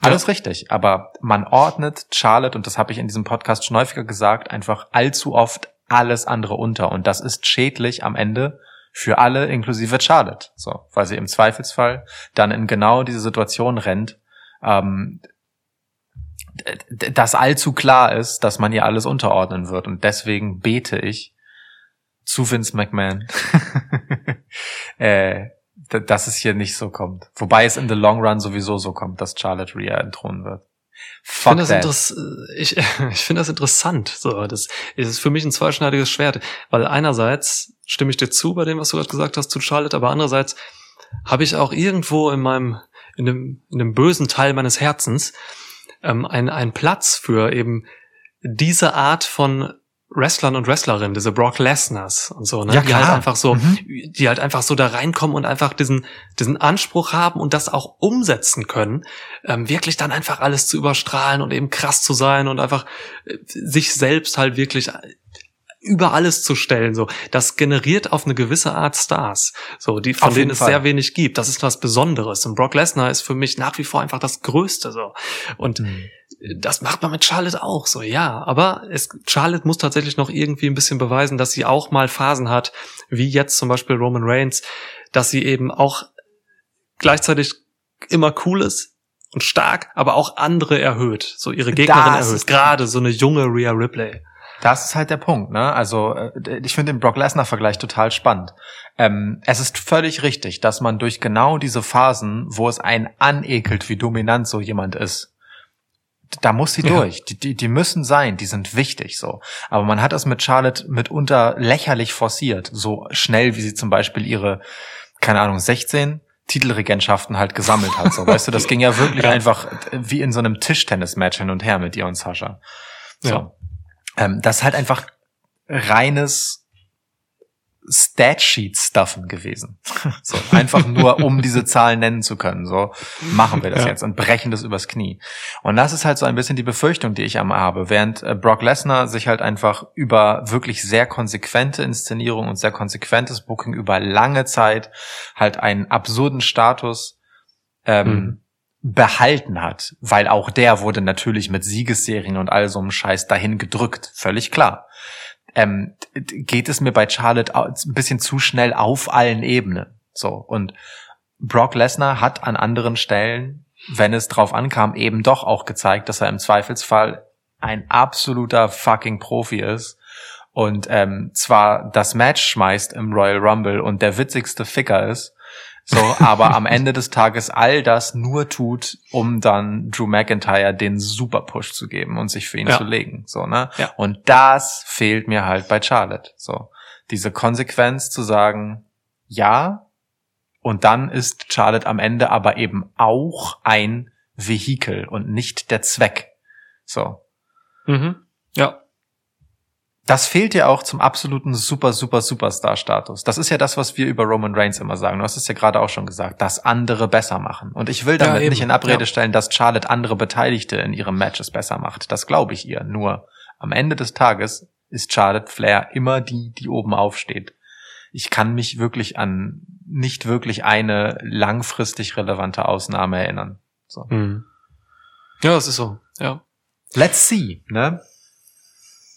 Alles richtig, aber man ordnet Charlotte, und das habe ich in diesem Podcast schon häufiger gesagt, einfach allzu oft alles andere unter. Und das ist schädlich am Ende für alle, inklusive Charlotte. So, weil sie im Zweifelsfall dann in genau diese Situation rennt, ähm, dass allzu klar ist, dass man ihr alles unterordnen wird. Und deswegen bete ich zu Vince McMahon, äh, dass es hier nicht so kommt. Wobei es in the long run sowieso so kommt, dass Charlotte Rhea entthronen wird. Ich Fuck finde das, ich, ich finde das interessant. So, das ist für mich ein zweischneidiges Schwert, weil einerseits stimme ich dir zu bei dem, was du gerade gesagt hast zu Charlotte, aber andererseits habe ich auch irgendwo in meinem, in dem, in dem bösen Teil meines Herzens ähm, einen, einen Platz für eben diese Art von Wrestlern und Wrestlerinnen, diese Brock Lesners und so, ne? Ja, die halt einfach so, Mhm. die halt einfach so da reinkommen und einfach diesen, diesen Anspruch haben und das auch umsetzen können, ähm, wirklich dann einfach alles zu überstrahlen und eben krass zu sein und einfach äh, sich selbst halt wirklich über alles zu stellen, so. Das generiert auf eine gewisse Art Stars, so, die, von Auf denen es Fall. sehr wenig gibt. Das ist was Besonderes. Und Brock Lesnar ist für mich nach wie vor einfach das Größte, so. Und Mhm. das macht man mit Charlotte auch so, ja. Aber es, Charlotte muss tatsächlich noch irgendwie ein bisschen beweisen, dass sie auch mal Phasen hat, wie jetzt zum Beispiel Roman Reigns, dass sie eben auch gleichzeitig immer cool ist und stark, aber auch andere erhöht, so ihre Gegnerin Das erhöht. ist- Gerade so eine junge Rhea Ripley. Das ist halt der Punkt, ne? Also äh, ich finde den Brock Lesnar-Vergleich total spannend. Ähm, es ist völlig richtig, dass man durch genau diese Phasen, wo es einen anekelt, wie dominant so jemand ist, da muss sie Ja. durch. Die, die, die müssen sein, die sind wichtig so. Aber man hat das mit Charlotte mitunter lächerlich forciert, so schnell wie sie zum Beispiel ihre, keine Ahnung, 16 Titelregentschaften halt gesammelt hat. So, weißt du, das ging ja wirklich Ja. einfach wie in so einem Tischtennis-Match hin und her mit ihr und Sascha. So. Ja. Ähm, das ist halt einfach reines Statsheet-Stuffen gewesen. so, einfach nur, um diese Zahlen nennen zu können. So machen wir das Ja. jetzt und brechen das übers Knie. Und das ist halt so ein bisschen die Befürchtung, die ich am habe. Während äh, Brock Lesnar sich halt einfach über wirklich sehr konsequente Inszenierung und sehr konsequentes Booking über lange Zeit halt einen absurden Status ähm, Mhm. Behalten hat, weil auch der wurde natürlich mit Siegesserien und all so einem Scheiß dahin gedrückt, völlig klar. Ähm, geht es mir bei Charlotte ein bisschen zu schnell auf allen Ebenen. So und Brock Lesnar hat an anderen Stellen, wenn es drauf ankam, eben doch auch gezeigt, dass er im Zweifelsfall ein absoluter fucking Profi ist und ähm, zwar das Match schmeißt im Royal Rumble und der witzigste Ficker ist, so, aber am Ende des Tages all das nur tut, um dann Drew McIntyre den Super Push zu geben und sich für ihn Ja. zu legen, so, ne? Ja. Und das fehlt mir halt bei Charlotte, so. Diese Konsequenz zu sagen, ja, und dann ist Charlotte am Ende aber eben auch ein Vehikel und nicht der Zweck. So. Mhm. Ja. Das fehlt ja auch zum absoluten super, super, Superstar-Status. Das ist ja das, was wir über Roman Reigns immer sagen. Du hast es ja gerade auch schon gesagt, dass andere besser machen. Und ich will Ja, damit eben. nicht in Abrede Ja. stellen, dass Charlotte andere Beteiligte in ihren Matches besser macht. Das glaube ich ihr. Nur am Ende des Tages ist Charlotte Flair immer die, die oben aufsteht. Ich kann mich wirklich an nicht wirklich eine langfristig relevante Ausnahme erinnern. So. Mhm. Ja, das ist so. Ja. Let's see, ne?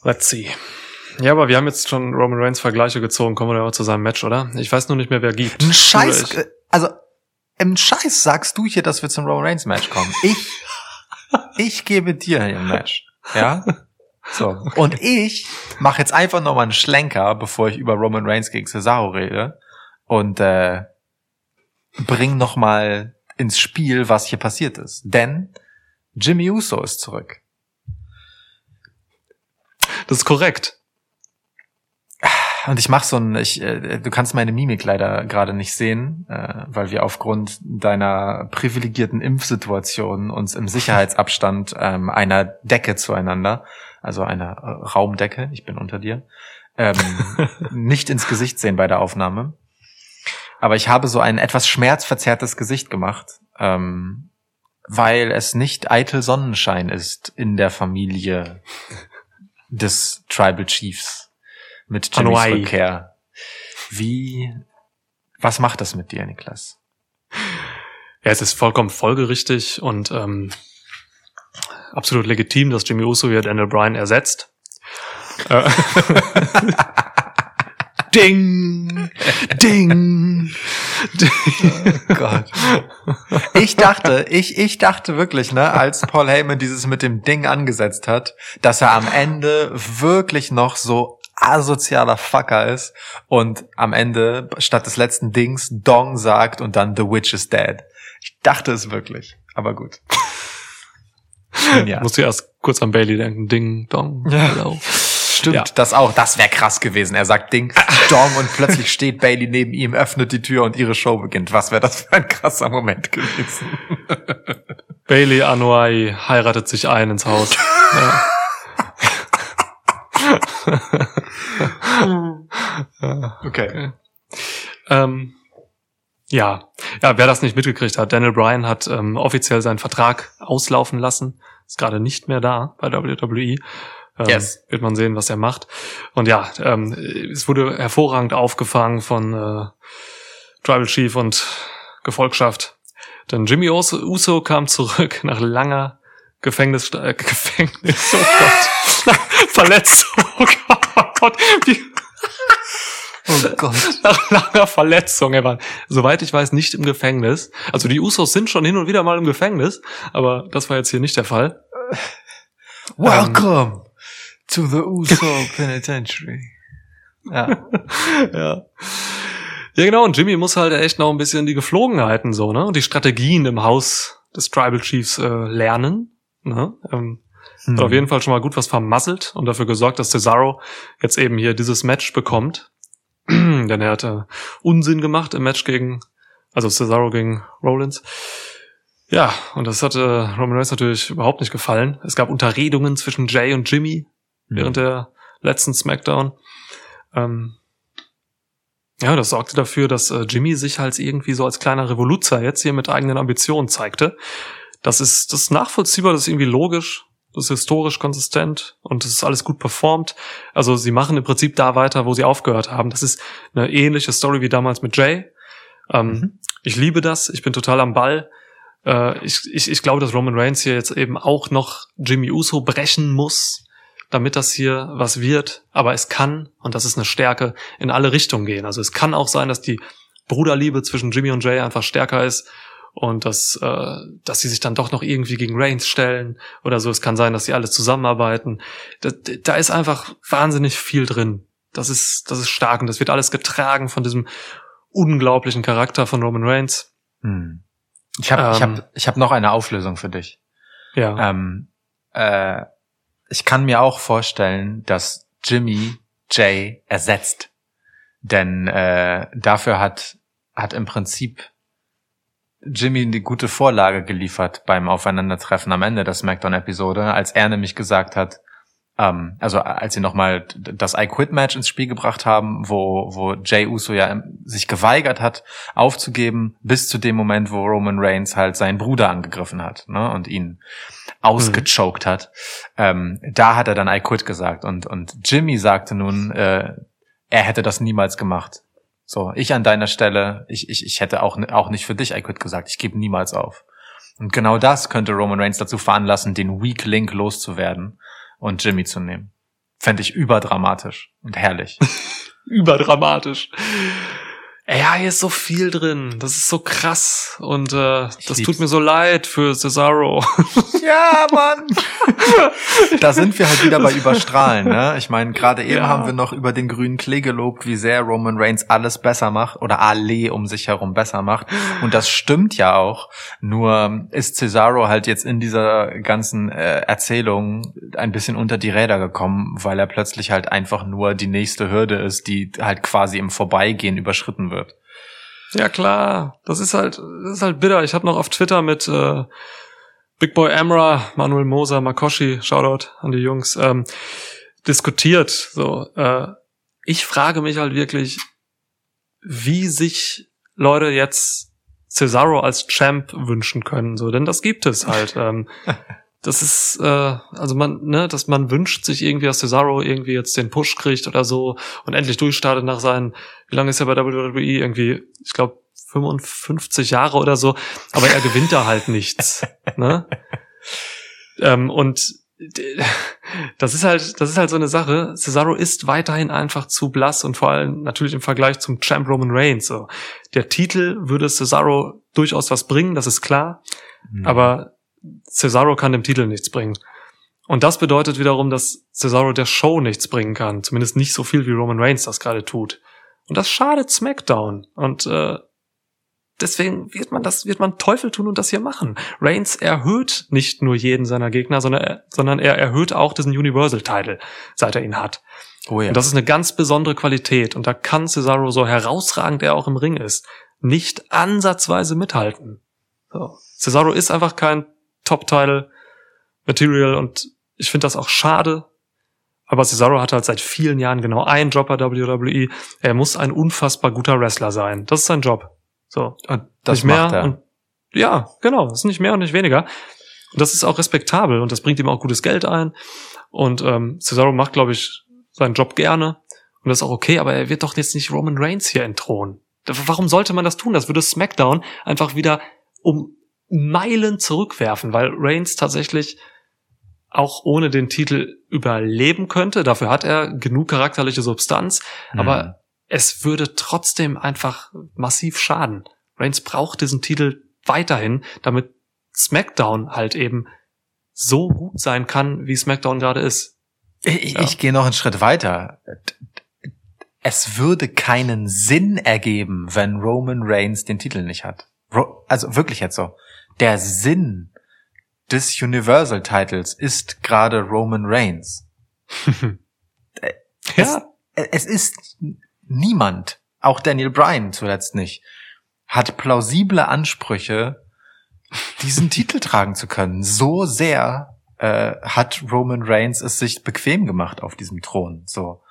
Let's see. Ja, aber wir haben jetzt schon Roman Reigns Vergleiche gezogen. Kommen wir doch zu seinem Match, oder? Ich weiß nur nicht mehr, wer gibt. Ein Scheiß, äh, also im Scheiß sagst du hier, dass wir zum Roman Reigns Match kommen. Ich, ich gebe dir ein Match, ja. So und ich mache jetzt einfach noch mal einen Schlenker, bevor ich über Roman Reigns gegen Cesaro rede und äh, bring noch mal ins Spiel, was hier passiert ist. Denn Jimmy Uso ist zurück. Das ist korrekt. Und ich mach so ein, ich, äh, du kannst meine Mimik leider gerade nicht sehen, äh, weil wir aufgrund deiner privilegierten Impfsituation uns im Sicherheitsabstand ähm, einer Decke zueinander, also einer äh, Raumdecke, ich bin unter dir, ähm, nicht ins Gesicht sehen bei der Aufnahme. Aber ich habe so ein etwas schmerzverzerrtes Gesicht gemacht, ähm, weil es nicht eitel Sonnenschein ist in der Familie des Tribal Chiefs mit Jimmys Hawaii. Rückkehr. Wie, was macht das mit dir, Niklas? Ja, es ist vollkommen folgerichtig und ähm, absolut legitim, dass Jimmy Uso hier Daniel Bryan ersetzt. Ding! Ding! oh Gott. Ich dachte, ich, ich dachte wirklich, ne, als Paul Heyman dieses mit dem Ding angesetzt hat, dass er am Ende wirklich noch so asozialer Fucker ist und am Ende statt des letzten Dings Dong sagt und dann The Witch is dead. Ich dachte es wirklich, aber gut. Ja. Musst du erst kurz an Bailey denken. Ding, dong, hello. Stimmt, Ja. das auch. Das wäre krass gewesen. Er sagt Ding, Dong und plötzlich steht Bailey neben ihm, öffnet die Tür und ihre Show beginnt. Was wäre das für ein krasser Moment gewesen? Bailey Anuai heiratet sich ein ins Haus. Ja. Okay. Ähm, ja, ja, wer das nicht mitgekriegt hat, Daniel Bryan hat ähm, offiziell seinen Vertrag auslaufen lassen, ist gerade nicht mehr da bei WWE. Ähm, Yes. Wird man sehen, was er macht. Und ja, ähm, es wurde hervorragend aufgefangen von äh, Tribal Chief und Gefolgschaft. Denn Jimmy Uso, kam zurück nach langer Gefängnis, äh, Gefängnis, oh Gott, Verletzung, oh Gott, wie, Oh Gott. nach langer Verletzung. Er war, soweit ich weiß, nicht im Gefängnis. Also die Usos sind schon hin und wieder mal im Gefängnis, aber das war jetzt hier nicht der Fall. Welcome to the Uso Penitentiary. Ja. ja. Ja, genau. Und Jimmy muss halt echt noch ein bisschen die Geflogenheiten so, ne? Und die Strategien im Haus des Tribal Chiefs äh, lernen. Ne? Ähm, Hm. Hat auf jeden Fall schon mal gut was vermasselt und dafür gesorgt, dass Cesaro jetzt eben hier dieses Match bekommt. Denn er hatte Unsinn gemacht im Match gegen, also Cesaro gegen Rollins. Ja, und das hatte Roman Reigns natürlich überhaupt nicht gefallen. Es gab Unterredungen zwischen Jay und Jimmy während der letzten Smackdown. Ähm, ja, das sorgte dafür, dass äh, Jimmy sich halt irgendwie so als kleiner Revoluzer jetzt hier mit eigenen Ambitionen zeigte. Das ist, das ist nachvollziehbar, das ist irgendwie logisch, das ist historisch konsistent und das ist alles gut performt. Also sie machen im Prinzip da weiter, wo sie aufgehört haben. Das ist eine ähnliche Story wie damals mit Jay. Ähm, Mhm. Ich liebe das, ich bin total am Ball. Äh, ich, ich, ich glaube, dass Roman Reigns hier jetzt eben auch noch Jimmy Uso brechen muss, damit das hier was wird. Aber es kann, und das ist eine Stärke, in alle Richtungen gehen. Also es kann auch sein, dass die Bruderliebe zwischen Jimmy und Jay einfach stärker ist und dass, äh, dass sie sich dann doch noch irgendwie gegen Reigns stellen oder so. Es kann sein, dass sie alle zusammenarbeiten. Da, da ist einfach wahnsinnig viel drin. Das ist, das ist stark und das wird alles getragen von diesem unglaublichen Charakter von Roman Reigns. Hm. Ich habe ich Ähm. hab, ich hab noch eine Auflösung für dich. Ja. Ähm, äh, ich kann mir auch vorstellen, dass Jimmy Jay ersetzt. Denn äh, dafür hat, hat im Prinzip Jimmy eine gute Vorlage geliefert beim Aufeinandertreffen am Ende der Smackdown-Episode, als er nämlich gesagt hat, ähm, also als sie nochmal das I Quit Match ins Spiel gebracht haben, wo, wo Jay Uso ja sich geweigert hat, aufzugeben, bis zu dem Moment, wo Roman Reigns halt seinen Bruder angegriffen hat ne, und ihn ausgechoked hat. Ähm, da hat er dann I Quit gesagt und, und Jimmy sagte nun, äh, er hätte das niemals gemacht. So, ich an deiner Stelle, ich, ich, ich hätte auch, auch nicht für dich I Quit gesagt, ich gebe niemals auf. Und genau das könnte Roman Reigns dazu veranlassen, den Weak Link loszuwerden und Jimmy zu nehmen. Fände ich überdramatisch und herrlich. Überdramatisch. Ja, hier ist so viel drin. Das ist so krass. Und äh, Ich das lieb's. tut mir so leid für Cesaro. Ja, Mann. da sind wir halt wieder bei Überstrahlen, ne? Ich meine, gerade eben Ja. haben wir noch über den grünen Klee gelobt, wie sehr Roman Reigns alles besser macht oder alle um sich herum besser macht. Und das stimmt ja auch. Nur ist Cesaro halt jetzt in dieser ganzen äh, Erzählung ein bisschen unter die Räder gekommen, weil er plötzlich halt einfach nur die nächste Hürde ist, die halt quasi im Vorbeigehen überschritten wird. Ja klar, das ist halt, das ist halt bitter. Ich habe noch auf Twitter mit äh, Big Boy Amra, Manuel Moser, Makoshi, Shoutout an die Jungs, ähm, diskutiert. So, äh, ich frage mich halt wirklich, wie sich Leute jetzt Cesaro als Champ wünschen können, so, denn das gibt es halt. ähm, das ist, äh, also man, ne, dass man wünscht sich irgendwie, dass Cesaro irgendwie jetzt den Push kriegt oder so und endlich durchstartet nach seinen, wie lange ist er bei WWE? Irgendwie, ich glaube, 55 Jahre oder so, aber er gewinnt da halt nichts. Ne? Ähm, und das ist halt, das ist halt so eine Sache. Cesaro ist weiterhin einfach zu blass und vor allem natürlich im Vergleich zum Champ Roman Reigns. So. Der Titel würde Cesaro durchaus was bringen, das ist klar, Hm. aber Cesaro kann dem Titel nichts bringen. Und das bedeutet wiederum, dass Cesaro der Show nichts bringen kann. Zumindest nicht so viel, wie Roman Reigns das gerade tut. Und das schadet SmackDown. Und äh, deswegen wird man das, wird man Teufel tun und das hier machen. Reigns erhöht nicht nur jeden seiner Gegner, sondern er, sondern er erhöht auch diesen Universal-Title, seit er ihn hat. oh ja. Und das ist eine ganz besondere Qualität. Und da kann Cesaro, so herausragend er auch im Ring ist, nicht ansatzweise mithalten. So. Cesaro ist einfach kein Top-Title-Material und ich finde das auch schade. Aber Cesaro hat halt seit vielen Jahren genau einen Job bei WWE. Er muss ein unfassbar guter Wrestler sein. Das ist sein Job. So. und das nicht mehr macht er. und ja, genau, das ist nicht mehr und nicht weniger. Und das ist auch respektabel und das bringt ihm auch gutes Geld ein. Und ähm, Cesaro macht, glaube ich, seinen Job gerne und das ist auch okay, aber er wird doch jetzt nicht Roman Reigns hier entthronen. Warum sollte man das tun? Das würde SmackDown einfach wieder um Meilen zurückwerfen, weil Reigns tatsächlich auch ohne den Titel überleben könnte. Dafür hat er genug charakterliche Substanz, aber Hm. es würde trotzdem einfach massiv schaden. Reigns braucht diesen Titel weiterhin, damit SmackDown halt eben so gut sein kann, wie SmackDown gerade ist. Ich, Ja. ich gehe noch einen Schritt weiter. Es würde keinen Sinn ergeben, wenn Roman Reigns den Titel nicht hat. Also wirklich jetzt so. Der Sinn des Universal Titles ist gerade Roman Reigns. Ja, Es, es ist niemand, auch Daniel Bryan zuletzt nicht, hat plausible Ansprüche, diesen Titel tragen zu können. So sehr äh, hat Roman Reigns es sich bequem gemacht auf diesem Thron. So.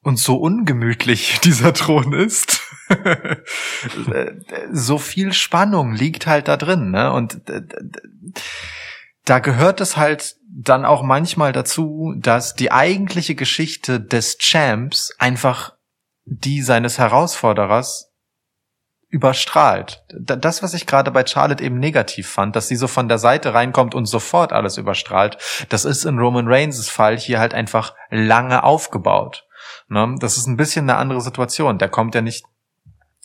Und so ungemütlich dieser Thron ist, so viel Spannung liegt halt da drin, ne? Und äh, da gehört es halt dann auch manchmal dazu, dass die eigentliche Geschichte des Champs einfach die seines Herausforderers überstrahlt. Das, was ich gerade bei Charlotte eben negativ fand, dass sie so von der Seite reinkommt und sofort alles überstrahlt, das ist in Roman Reigns' Fall hier halt einfach lange aufgebaut. Ne? Das ist ein bisschen eine andere Situation. Der kommt ja nicht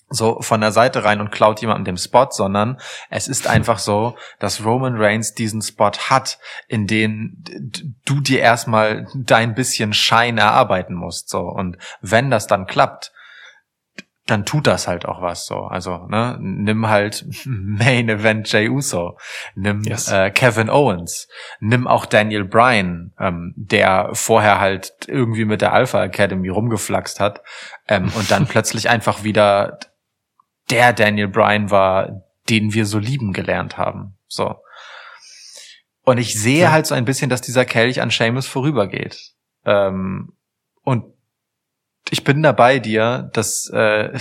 so von der Seite rein und klaut jemandem den Spot, sondern es ist einfach so, dass Roman Reigns diesen Spot hat, in den du dir erstmal dein bisschen Schein erarbeiten musst, so. Und wenn das dann klappt, dann tut das halt auch was, so. Also, ne, nimm halt Main Event Jey Uso, nimm Yes. äh, Kevin Owens, nimm auch Daniel Bryan, ähm, der vorher halt irgendwie mit der Alpha Academy rumgeflaxt hat, ähm, und dann plötzlich einfach wieder der Daniel Bryan war, den wir so lieben gelernt haben. So. Und ich sehe Ja. halt so ein bisschen, dass dieser Kelch an Seamus vorübergeht. Ähm, und ich bin da bei dir, das äh,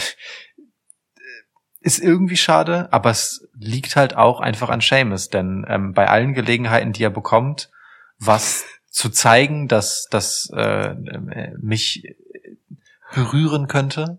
ist irgendwie schade, aber es liegt halt auch einfach an Seamus, denn ähm, bei allen Gelegenheiten, die er bekommt, was zu zeigen, dass das äh, äh, mich berühren könnte,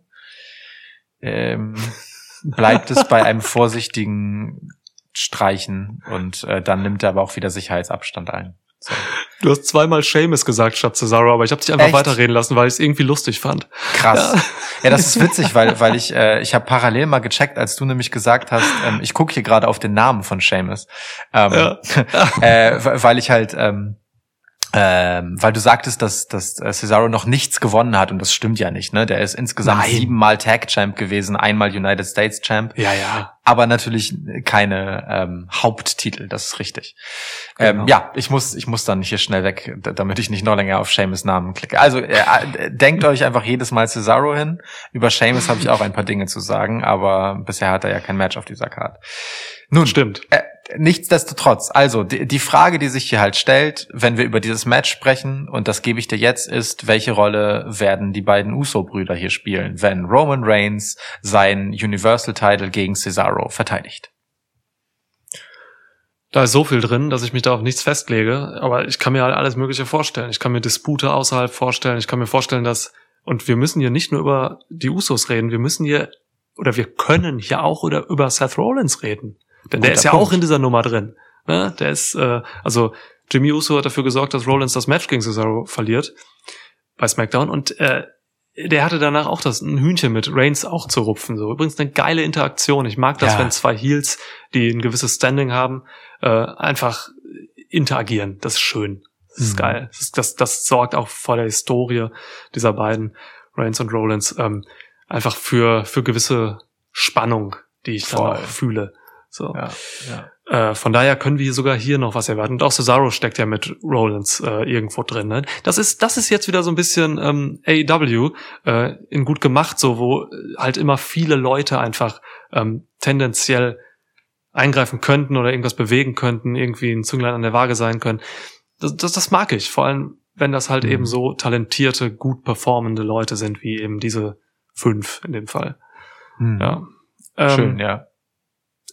ähm, bleibt es bei einem vorsichtigen Streichen und äh, dann nimmt er aber auch wieder Sicherheitsabstand ein. So. Du hast zweimal Seamus gesagt statt Cesaro, aber ich habe dich einfach Echt? weiterreden lassen, weil ich es irgendwie lustig fand. Krass. Ja. das ist witzig, weil, weil ich, äh, ich habe parallel mal gecheckt, als du nämlich gesagt hast, ähm, ich gucke hier gerade auf den Namen von Seamus. Ähm, Ja. äh, weil ich halt, ähm, ähm, weil du sagtest, dass, dass äh, Cesaro noch nichts gewonnen hat und das stimmt ja nicht, ne? Der ist insgesamt Nein. siebenmal Tag Champ gewesen, einmal United States Champ, Ja, ja. aber natürlich keine ähm, Haupttitel, das ist richtig. Genau. Ähm, ja, ich muss, ich muss dann hier schnell weg, damit ich nicht noch länger auf Seamus Namen klicke. Also äh, äh, denkt euch einfach jedes Mal Cesaro hin. Über Seamus habe ich auch ein paar Dinge zu sagen, aber bisher hat er ja kein Match auf dieser Card. Nun, Stimmt. äh, nichtsdestotrotz, also die, die Frage, die sich hier halt stellt, wenn wir über dieses Match sprechen, und das gebe ich dir jetzt, ist, welche Rolle werden die beiden Uso-Brüder hier spielen, wenn Roman Reigns sein Universal-Title gegen Cesaro verteidigt? Da ist so viel drin, dass ich mich da auf nichts festlege, aber ich kann mir halt alles Mögliche vorstellen. Ich kann mir Dispute außerhalb vorstellen, ich kann mir vorstellen, dass, und wir müssen hier nicht nur über die Usos reden, wir müssen hier, oder wir können hier auch oder über Seth Rollins reden. Denn der ist ja Punkt. auch in dieser Nummer drin. Ne? Der ist, äh, also Jimmy Uso hat dafür gesorgt, dass Rollins das Match gegen Cesaro verliert bei SmackDown und äh, der hatte danach auch das ein Hühnchen mit Reigns auch zu rupfen. So übrigens eine geile Interaktion. Ich mag das, Ja. wenn zwei Heels, die ein gewisses Standing haben, äh, einfach interagieren. Das ist schön. Das ist Mhm. geil. Das, ist, das, das sorgt auch vor der Historie dieser beiden Reigns und Rollins ähm, einfach für für gewisse Spannung, die ich dann Voll. auch fühle. So. Ja, ja. Äh, von daher können wir sogar hier noch was erwarten. Und auch Cesaro steckt ja mit Rollins äh, irgendwo drin. Ne? Das ist das ist jetzt wieder so ein bisschen ähm, AEW äh, in gut gemacht, so wo äh, halt immer viele Leute einfach ähm, tendenziell eingreifen könnten oder irgendwas bewegen könnten, irgendwie ein Zünglein an der Waage sein können. Das, das, das mag ich, vor allem wenn das halt Mhm. eben so talentierte, gut performende Leute sind, wie eben diese fünf in dem Fall. Hm. Ja. Ähm, Schön, ja.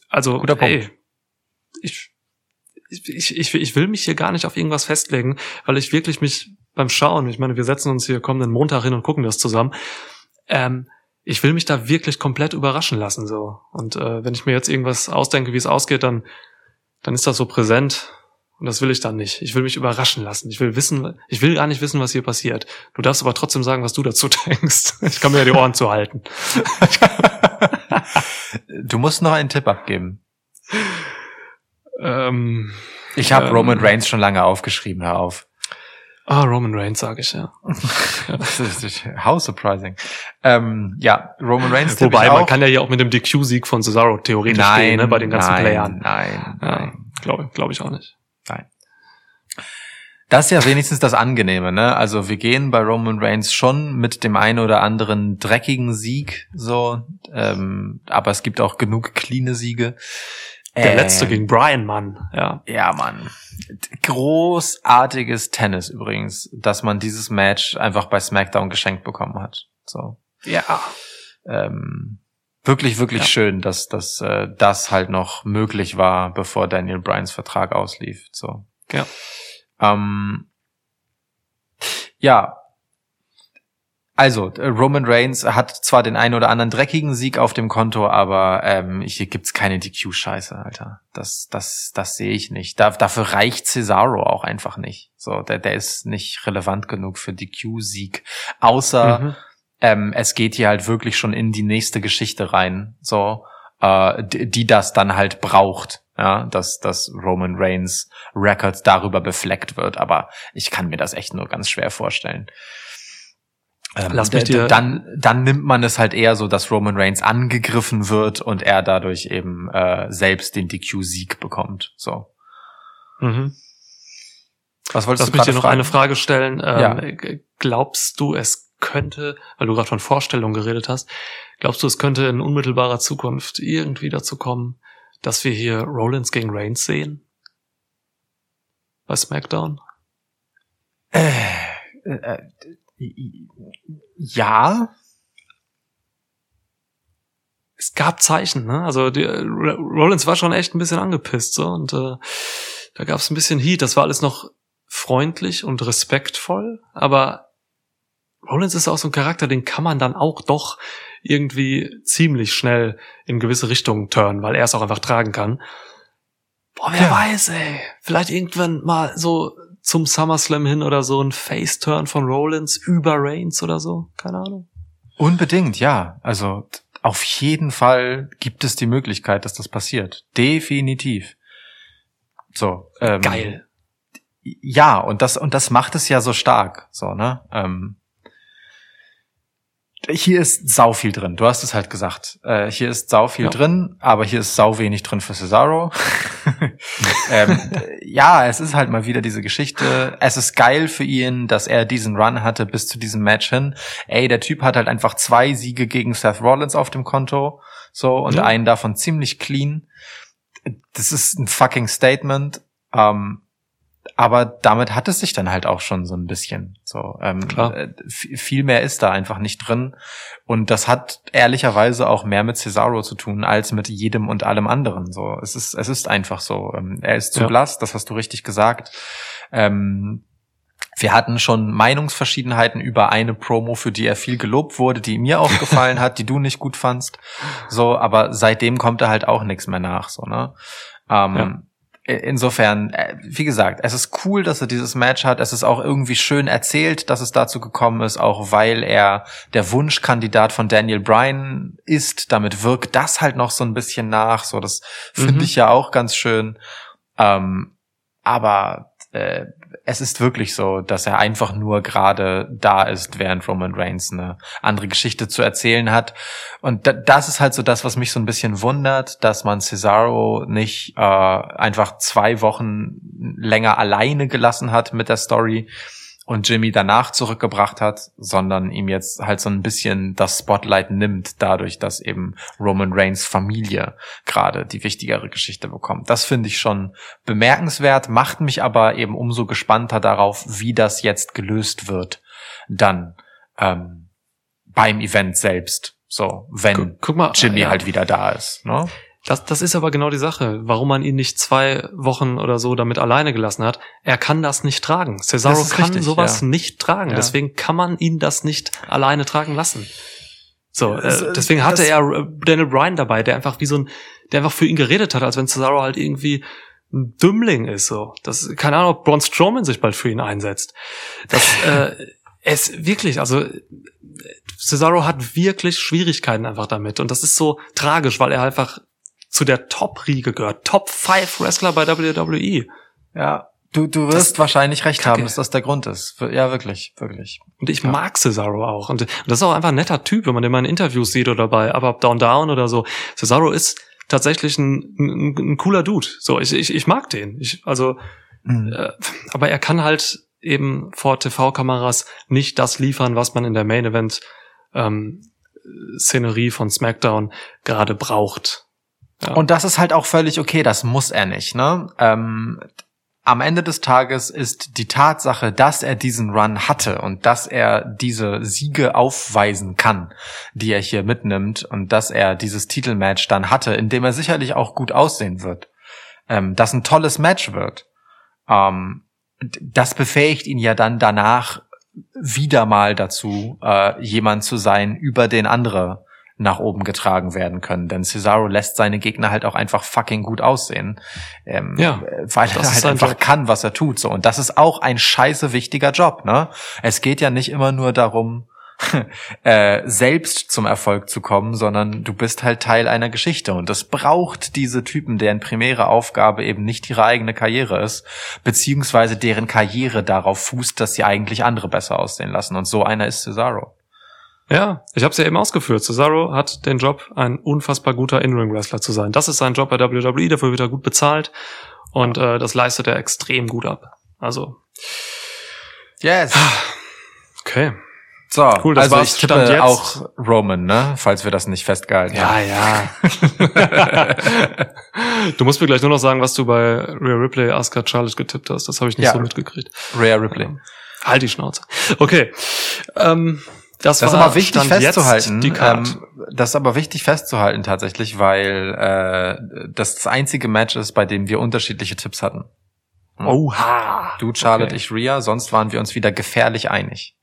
Also, Guter Punkt. ey, ich, ich, ich, ich, will mich hier gar nicht auf irgendwas festlegen, weil ich wirklich mich beim Schauen, ich meine, wir setzen uns hier kommenden Montag hin und gucken das zusammen, ähm, ich will mich da wirklich komplett überraschen lassen, so. Und äh, wenn ich mir jetzt irgendwas ausdenke, wie es ausgeht, dann, dann ist das so präsent. Und das will ich dann nicht. Ich will mich überraschen lassen. Ich will wissen, ich will gar nicht wissen, was hier passiert. Du darfst aber trotzdem sagen, was du dazu denkst. Ich kann mir ja die Ohren zuhalten. Du musst noch einen Tipp abgeben. Ähm, Ich habe Ähm. Roman Reigns schon lange aufgeschrieben, hör auf. ah, Roman Reigns, sage ich ja. How surprising. Ähm, ja, Roman Reigns Wobei, man kann ja hier auch mit dem DQ-Sieg von Cesaro theoretisch nein, gehen, ne, bei den ganzen nein, Playern. Nein, Ja, nein. glaube glaub ich auch nicht. Das ist ja wenigstens das Angenehme, ne? Also wir gehen bei Roman Reigns schon mit dem einen oder anderen dreckigen Sieg, so, ähm, aber es gibt auch genug cleane Siege. Der Ähm, letzte gegen Brian, Mann. Ja. Ja, Mann. Großartiges Tennis übrigens, dass man dieses Match einfach bei SmackDown geschenkt bekommen hat. So. Ja. Ähm, wirklich, wirklich Ja. schön, dass, dass äh, das halt noch möglich war, bevor Daniel Bryans Vertrag auslief. So. Ja. Ähm, ja. Also, äh, Roman Reigns hat zwar den einen oder anderen dreckigen Sieg auf dem Konto, aber ähm, hier gibt's keine DQ-Scheiße, Alter. Das, das, das sehe ich nicht. Da, dafür reicht Cesaro auch einfach nicht. So, der, der ist nicht relevant genug für DQ-Sieg. Außer Mhm. Ähm, es geht hier halt wirklich schon in die nächste Geschichte rein, so, äh, die, die das dann halt braucht, ja, dass, dass Roman Reigns Record darüber befleckt wird, aber ich kann mir das echt nur ganz schwer vorstellen. Ähm, Lass mich dir- dann, dann nimmt man es halt eher so, dass Roman Reigns angegriffen wird und er dadurch eben äh, selbst den DQ-Sieg bekommt. So. Mhm. Was wolltest Lass du mich dir noch fragen? eine Frage stellen. Ja. Ähm, g- Glaubst du, es könnte, weil du gerade von Vorstellungen geredet hast, glaubst du, es könnte in unmittelbarer Zukunft irgendwie dazu kommen, dass wir hier Rollins gegen Reigns sehen? Bei SmackDown? Äh, äh, ja, es gab Zeichen, ne? Also die, äh, Rollins war schon echt ein bisschen angepisst so und äh, da gab es ein bisschen Heat. Das war alles noch freundlich und respektvoll, aber Rollins ist auch so ein Charakter, den kann man dann auch doch irgendwie ziemlich schnell in gewisse Richtungen turnen, weil er es auch einfach tragen kann. Boah, wer Ja. weiß, ey. Vielleicht irgendwann mal so zum SummerSlam hin oder so ein Face-Turn von Rollins über Reigns oder so? Keine Ahnung. Unbedingt, ja. Also auf jeden Fall gibt es die Möglichkeit, dass das passiert. Definitiv. So. Ähm, Geil. Ja, und das und das macht es ja so stark. So ne. Ähm, hier ist sau viel drin. Du hast es halt gesagt. Äh, hier ist sau viel Ja. drin, aber hier ist sau wenig drin für Cesaro. ähm, ja, es ist halt mal wieder diese Geschichte. Es ist geil für ihn, dass er diesen Run hatte bis zu diesem Match hin. Ey, der Typ hat halt einfach zwei Siege gegen Seth Rollins auf dem Konto. So, und Ja. einen davon ziemlich clean. Das ist ein fucking Statement. Ähm, aber damit hat es sich dann halt auch schon so ein bisschen. So, ähm, Klar. äh, viel mehr ist da einfach nicht drin. Und das hat ehrlicherweise auch mehr mit Cesaro zu tun als mit jedem und allem anderen. So, es ist, es ist einfach so. Ähm, er ist zu Ja. blass, das hast du richtig gesagt. Ähm, wir hatten schon Meinungsverschiedenheiten über eine Promo, für die er viel gelobt wurde, die mir auch gefallen hat, die du nicht gut fandst. So, aber seitdem kommt da halt auch nichts mehr nach, so, ne? Ähm, Ja. Insofern, äh, wie gesagt, es ist cool, dass er dieses Match hat. Es ist auch irgendwie schön erzählt, dass es dazu gekommen ist, auch weil er der Wunschkandidat von Daniel Bryan ist. Damit wirkt das halt noch so ein bisschen nach. So, das finde Mhm. ich ja auch ganz schön. Ähm, aber äh, es ist wirklich so, dass er einfach nur gerade da ist, während Roman Reigns eine andere Geschichte zu erzählen hat. Und da, das ist halt so das, was mich so ein bisschen wundert, dass man Cesaro nicht äh, einfach zwei Wochen länger alleine gelassen hat mit der Story und Jimmy danach zurückgebracht hat, sondern ihm jetzt halt so ein bisschen das Spotlight nimmt, dadurch, dass eben Roman Reigns Familie gerade die wichtigere Geschichte bekommt. Das finde ich schon bemerkenswert, macht mich aber eben umso gespannter darauf, wie das jetzt gelöst wird, dann ähm, beim Event selbst. So, wenn Guck, guck mal, Jimmy ja. halt wieder da ist. Ne? Das, das ist aber genau die Sache, warum man ihn nicht zwei Wochen oder so damit alleine gelassen hat. Er kann das nicht tragen. Cesaro kann richtig, sowas ja. nicht tragen. Ja. Deswegen kann man ihn das nicht alleine tragen lassen. So, Es- äh, deswegen hatte das- er äh, Daniel Bryan dabei, der einfach wie so ein, der einfach für ihn geredet hat, als wenn Cesaro halt irgendwie ein Dümmling ist. So, das keine Ahnung, ob Braun Strowman sich bald für ihn einsetzt. Das äh, es wirklich, also äh, Cesaro hat wirklich Schwierigkeiten einfach damit und das ist so tragisch, weil er einfach zu der Top-Riege gehört. Top 5 Wrestler bei WWE. Ja, du, du wirst Das- wahrscheinlich recht Kacke. haben, dass das der Grund ist. Ja, wirklich, wirklich. Und ich Ja. mag Cesaro auch. Und das ist auch einfach ein netter Typ, wenn man den mal in Interviews sieht oder bei Up, Up, Down, Down oder so. Cesaro ist tatsächlich ein, ein, ein cooler Dude. So, ich, ich, ich mag den. Ich, also, Mhm. äh, aber er kann halt eben vor TV-Kameras nicht das liefern, was man in der Main Event ähm, Szenerie von SmackDown gerade braucht. Und das ist halt auch völlig okay, das muss er nicht. Ne? Ähm, am Ende des Tages ist die Tatsache, dass er diesen Run hatte und dass er diese Siege aufweisen kann, die er hier mitnimmt und dass er dieses Titelmatch dann hatte, in dem er sicherlich auch gut aussehen wird, ähm, das ein tolles Match wird. Ähm, das befähigt ihn ja dann danach wieder mal dazu, äh, jemand zu sein, über den andere nach oben getragen werden können. Denn Cesaro lässt seine Gegner halt auch einfach fucking gut aussehen. Ähm, Ja, äh, weil das er halt einfach Job. kann, was er tut. So. Und das ist auch ein scheiße wichtiger Job, ne? Es geht ja nicht immer nur darum, äh, selbst zum Erfolg zu kommen, sondern du bist halt Teil einer Geschichte. Und es braucht diese Typen, deren primäre Aufgabe eben nicht ihre eigene Karriere ist, beziehungsweise deren Karriere darauf fußt, dass sie eigentlich andere besser aussehen lassen. Und so einer ist Cesaro. Ja, ich habe es ja eben ausgeführt. Cesaro hat den Job, ein unfassbar guter In-Ring-Wrestler zu sein. Das ist sein Job bei WWE, dafür wird er gut bezahlt und äh, das leistet er extrem gut ab. Also, Yes. okay. So, Cool, das also war's ich tippe jetzt. auch Roman, ne? Falls wir das nicht festgehalten haben. ja. du musst mir gleich nur noch sagen, was du bei Rhea Ripley, Asuka, Charlotte getippt hast. Das habe ich nicht Ja. so mitgekriegt. Rhea Ripley. Halt die Schnauze. Okay. Ähm, das, Das ist aber wichtig Stand festzuhalten. Ähm, das ist aber wichtig festzuhalten tatsächlich, weil äh, das das einzige Match ist, bei dem wir unterschiedliche Tipps hatten. Oha. Du, Charlotte, Okay. ich, Rhea. Sonst waren wir uns wieder gefährlich einig.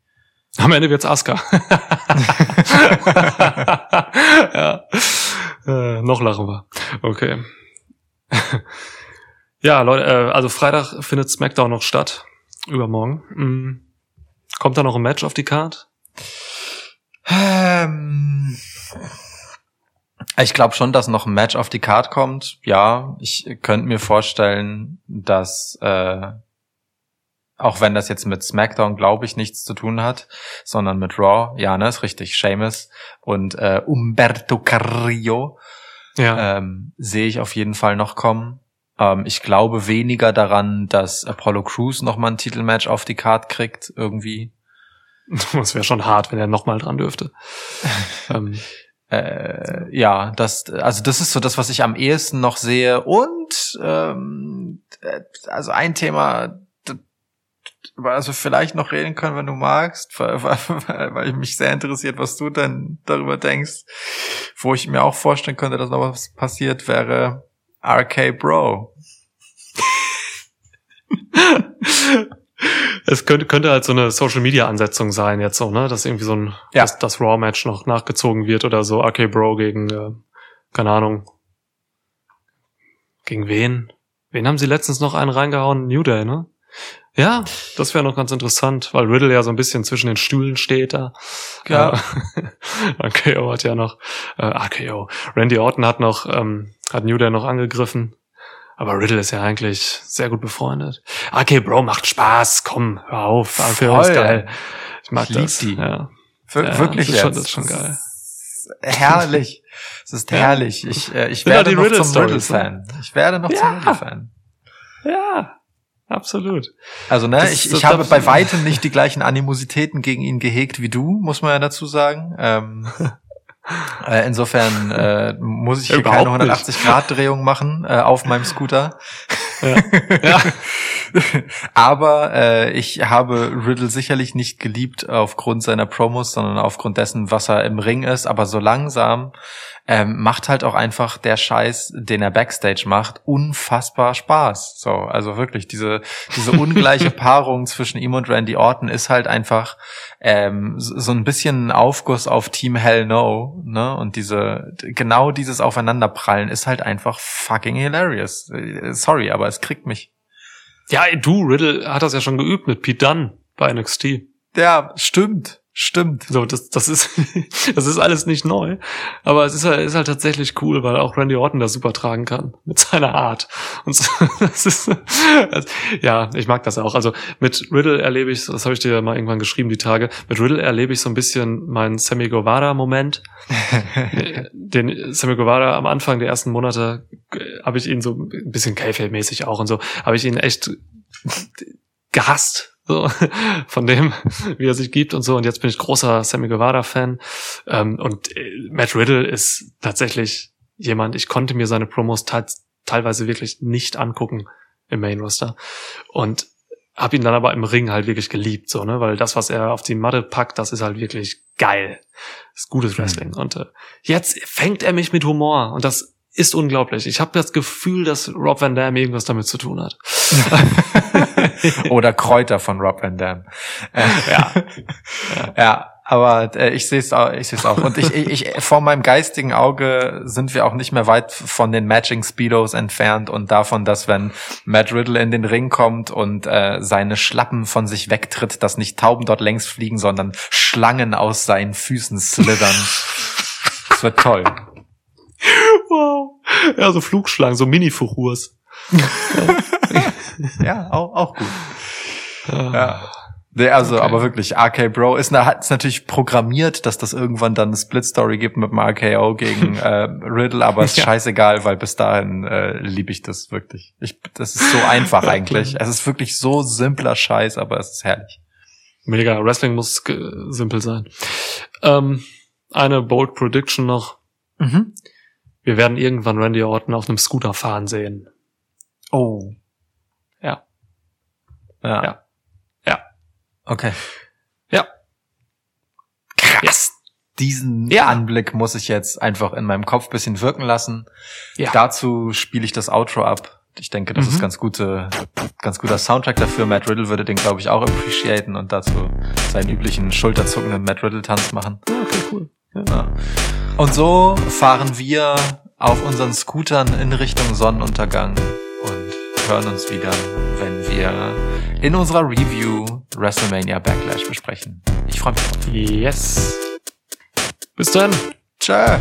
Am Ende wird's Asuka. ja. Äh, noch lachen wir. Okay. ja, Leute, äh, also Freitag findet SmackDown noch statt. Übermorgen. Mhm. Kommt da noch ein Match auf die Card? Ähm, ich glaube schon, dass noch ein Match auf die Card kommt. Ja, ich könnte mir vorstellen, dass äh, auch wenn das jetzt mit SmackDown, glaube ich, nichts zu tun hat, sondern mit Raw, ja, ne, ist richtig, Seamus und äh, Umberto Carrillo Ja. ähm, sehe ich auf jeden Fall noch kommen. Ähm, ich glaube weniger daran, dass Apollo Crews noch mal ein Titelmatch auf die Card kriegt, irgendwie. Das wäre schon hart, wenn er nochmal dran dürfte. ähm, Äh, ja, das, also das ist so das, was ich am ehesten noch sehe. Und ähm, äh, also ein Thema, über das wir vielleicht noch reden können, wenn du magst, weil, weil, weil mich sehr interessiert, was du denn darüber denkst, wo ich mir auch vorstellen könnte, dass noch was passiert, wäre RK Bro. Es könnte, könnte halt so eine Social Media Ansetzung sein jetzt so, ne, dass irgendwie so ein, Ja. dass das Raw Match noch nachgezogen wird oder so. Okay, Bro gegen, äh, keine Ahnung. Gegen wen? Wen haben sie letztens noch einen reingehauen? New Day, ne? Ja, das wäre noch ganz interessant, weil Riddle ja so ein bisschen zwischen den Stühlen steht da. Ja. Äh, RKO hat ja noch, äh, RKO. Randy Orton hat noch, ähm, hat New Day noch angegriffen. Aber Riddle ist ja eigentlich sehr gut befreundet. Okay, Bro, macht Spaß. Komm, hör auf. RKO ist Voll. geil. Ich mag Ich das. die. Ja. Wir Ja, wirklich das ist schon- das ist schon geil. Herrlich. Es ist Ja. herrlich. Ich, äh, ich werde doch die noch zum Riddle-Stories, ne? Riddle-Fan. Ich werde noch zum Ja. Riddle-Fan. ja, absolut. Also, ne, Das- ich, das ich habe bei weitem nicht die gleichen Animositäten gegen ihn gehegt wie du, muss man ja dazu sagen. Ähm, äh, insofern äh, muss ich hier keine überhaupt nicht. 180-Grad-Drehung machen äh, auf meinem Scooter. Ja. ja. Aber äh, ich habe Riddle sicherlich nicht geliebt aufgrund seiner Promos, sondern aufgrund dessen, was er im Ring ist. Aber so langsam ähm, macht halt auch einfach der Scheiß, den er backstage macht, unfassbar Spaß. So, also wirklich diese diese ungleiche Paarung zwischen ihm und Randy Orton ist halt einfach ähm, so ein bisschen ein Aufguss auf Team Hell No, ne? Und diese genau dieses Aufeinanderprallen ist halt einfach fucking hilarious. Äh, Sorry, aber es kriegt mich. Ja, du, Riddle hat das ja schon geübt mit Pete Dunne bei NXT. Ja, stimmt, stimmt. So, das, das ist, das ist alles nicht neu. Aber es ist halt, ist halt tatsächlich cool, weil auch Randy Orton das super tragen kann. Mit seiner Art. Und so, das ist, das, ja, ich mag das auch. Also mit Riddle erlebe ich, das habe ich dir mal irgendwann geschrieben, die Tage, mit Riddle erlebe ich so ein bisschen meinen Sammy Guevara-Moment. den Sammy Guevara am Anfang der ersten Monate äh, habe ich ihn so ein bisschen Kayfabe-mäßig auch und so, habe ich ihn echt gehasst, so, von dem, wie er sich gibt und so. Und jetzt bin ich großer Sammy Guevara-Fan. Ähm, und äh, Matt Riddle ist tatsächlich jemand, ich konnte mir seine Promos teilweise wirklich nicht angucken im Main-Roster. Und habe ihn dann aber im Ring halt wirklich geliebt, so, ne, weil das, was er auf die Matte packt, das ist halt wirklich geil. Das ist gutes Wrestling. Und äh, jetzt fängt er mich mit Humor und das ist unglaublich. Ich habe das Gefühl, dass Rob Van Dam irgendwas damit zu tun hat. Oder Kräuter von Rob Van Dam. Äh, Ja. ja, aber äh, ich sehe es auch, ich sehe es auch. Und ich, ich, ich, vor meinem geistigen Auge sind wir auch nicht mehr weit von den Matching Speedos entfernt und davon, dass wenn Matt Riddle in den Ring kommt und äh, seine Schlappen von sich wegtritt, dass nicht Tauben dort längs fliegen, sondern Schlangen aus seinen Füßen slithern. Das wird toll. Wow. Ja, so Flugschlangen, so Mini-Fuchurs. Ja, auch, auch gut. Ja. Ja. Nee, also, Okay. aber wirklich, RK Bro ist, na- ist natürlich programmiert, dass das irgendwann dann eine Split-Story gibt mit dem RKO gegen äh, Riddle, aber ist Ja. scheißegal, weil bis dahin äh, liebe ich das wirklich. Ich, das ist so einfach eigentlich. Es ist wirklich so simpler Scheiß, aber es ist herrlich. Mega. Wrestling muss simpel sein. Ähm, eine Bold Prediction noch. Mhm. Wir werden irgendwann Randy Orton auf einem Scooter fahren sehen. Oh. Ja. Ja. Ja. Ja. Okay. Ja. Krass. Diesen Ja. Anblick muss ich jetzt einfach in meinem Kopf bisschen wirken lassen. Ja. Dazu spiele ich das Outro ab. Ich denke, das Mhm. ist ganz gute, ganz guter Soundtrack dafür. Matt Riddle würde den, glaube ich, auch appreciaten und dazu seinen üblichen schulterzuckenden Matt Riddle-Tanz machen. Ja, okay, cool. Ja. Ja. Und so fahren wir auf unseren Scootern in Richtung Sonnenuntergang hören uns wieder, wenn wir in unserer Review WrestleMania Backlash besprechen. Ich freue mich drauf. Yes. Bis dann. Tschö.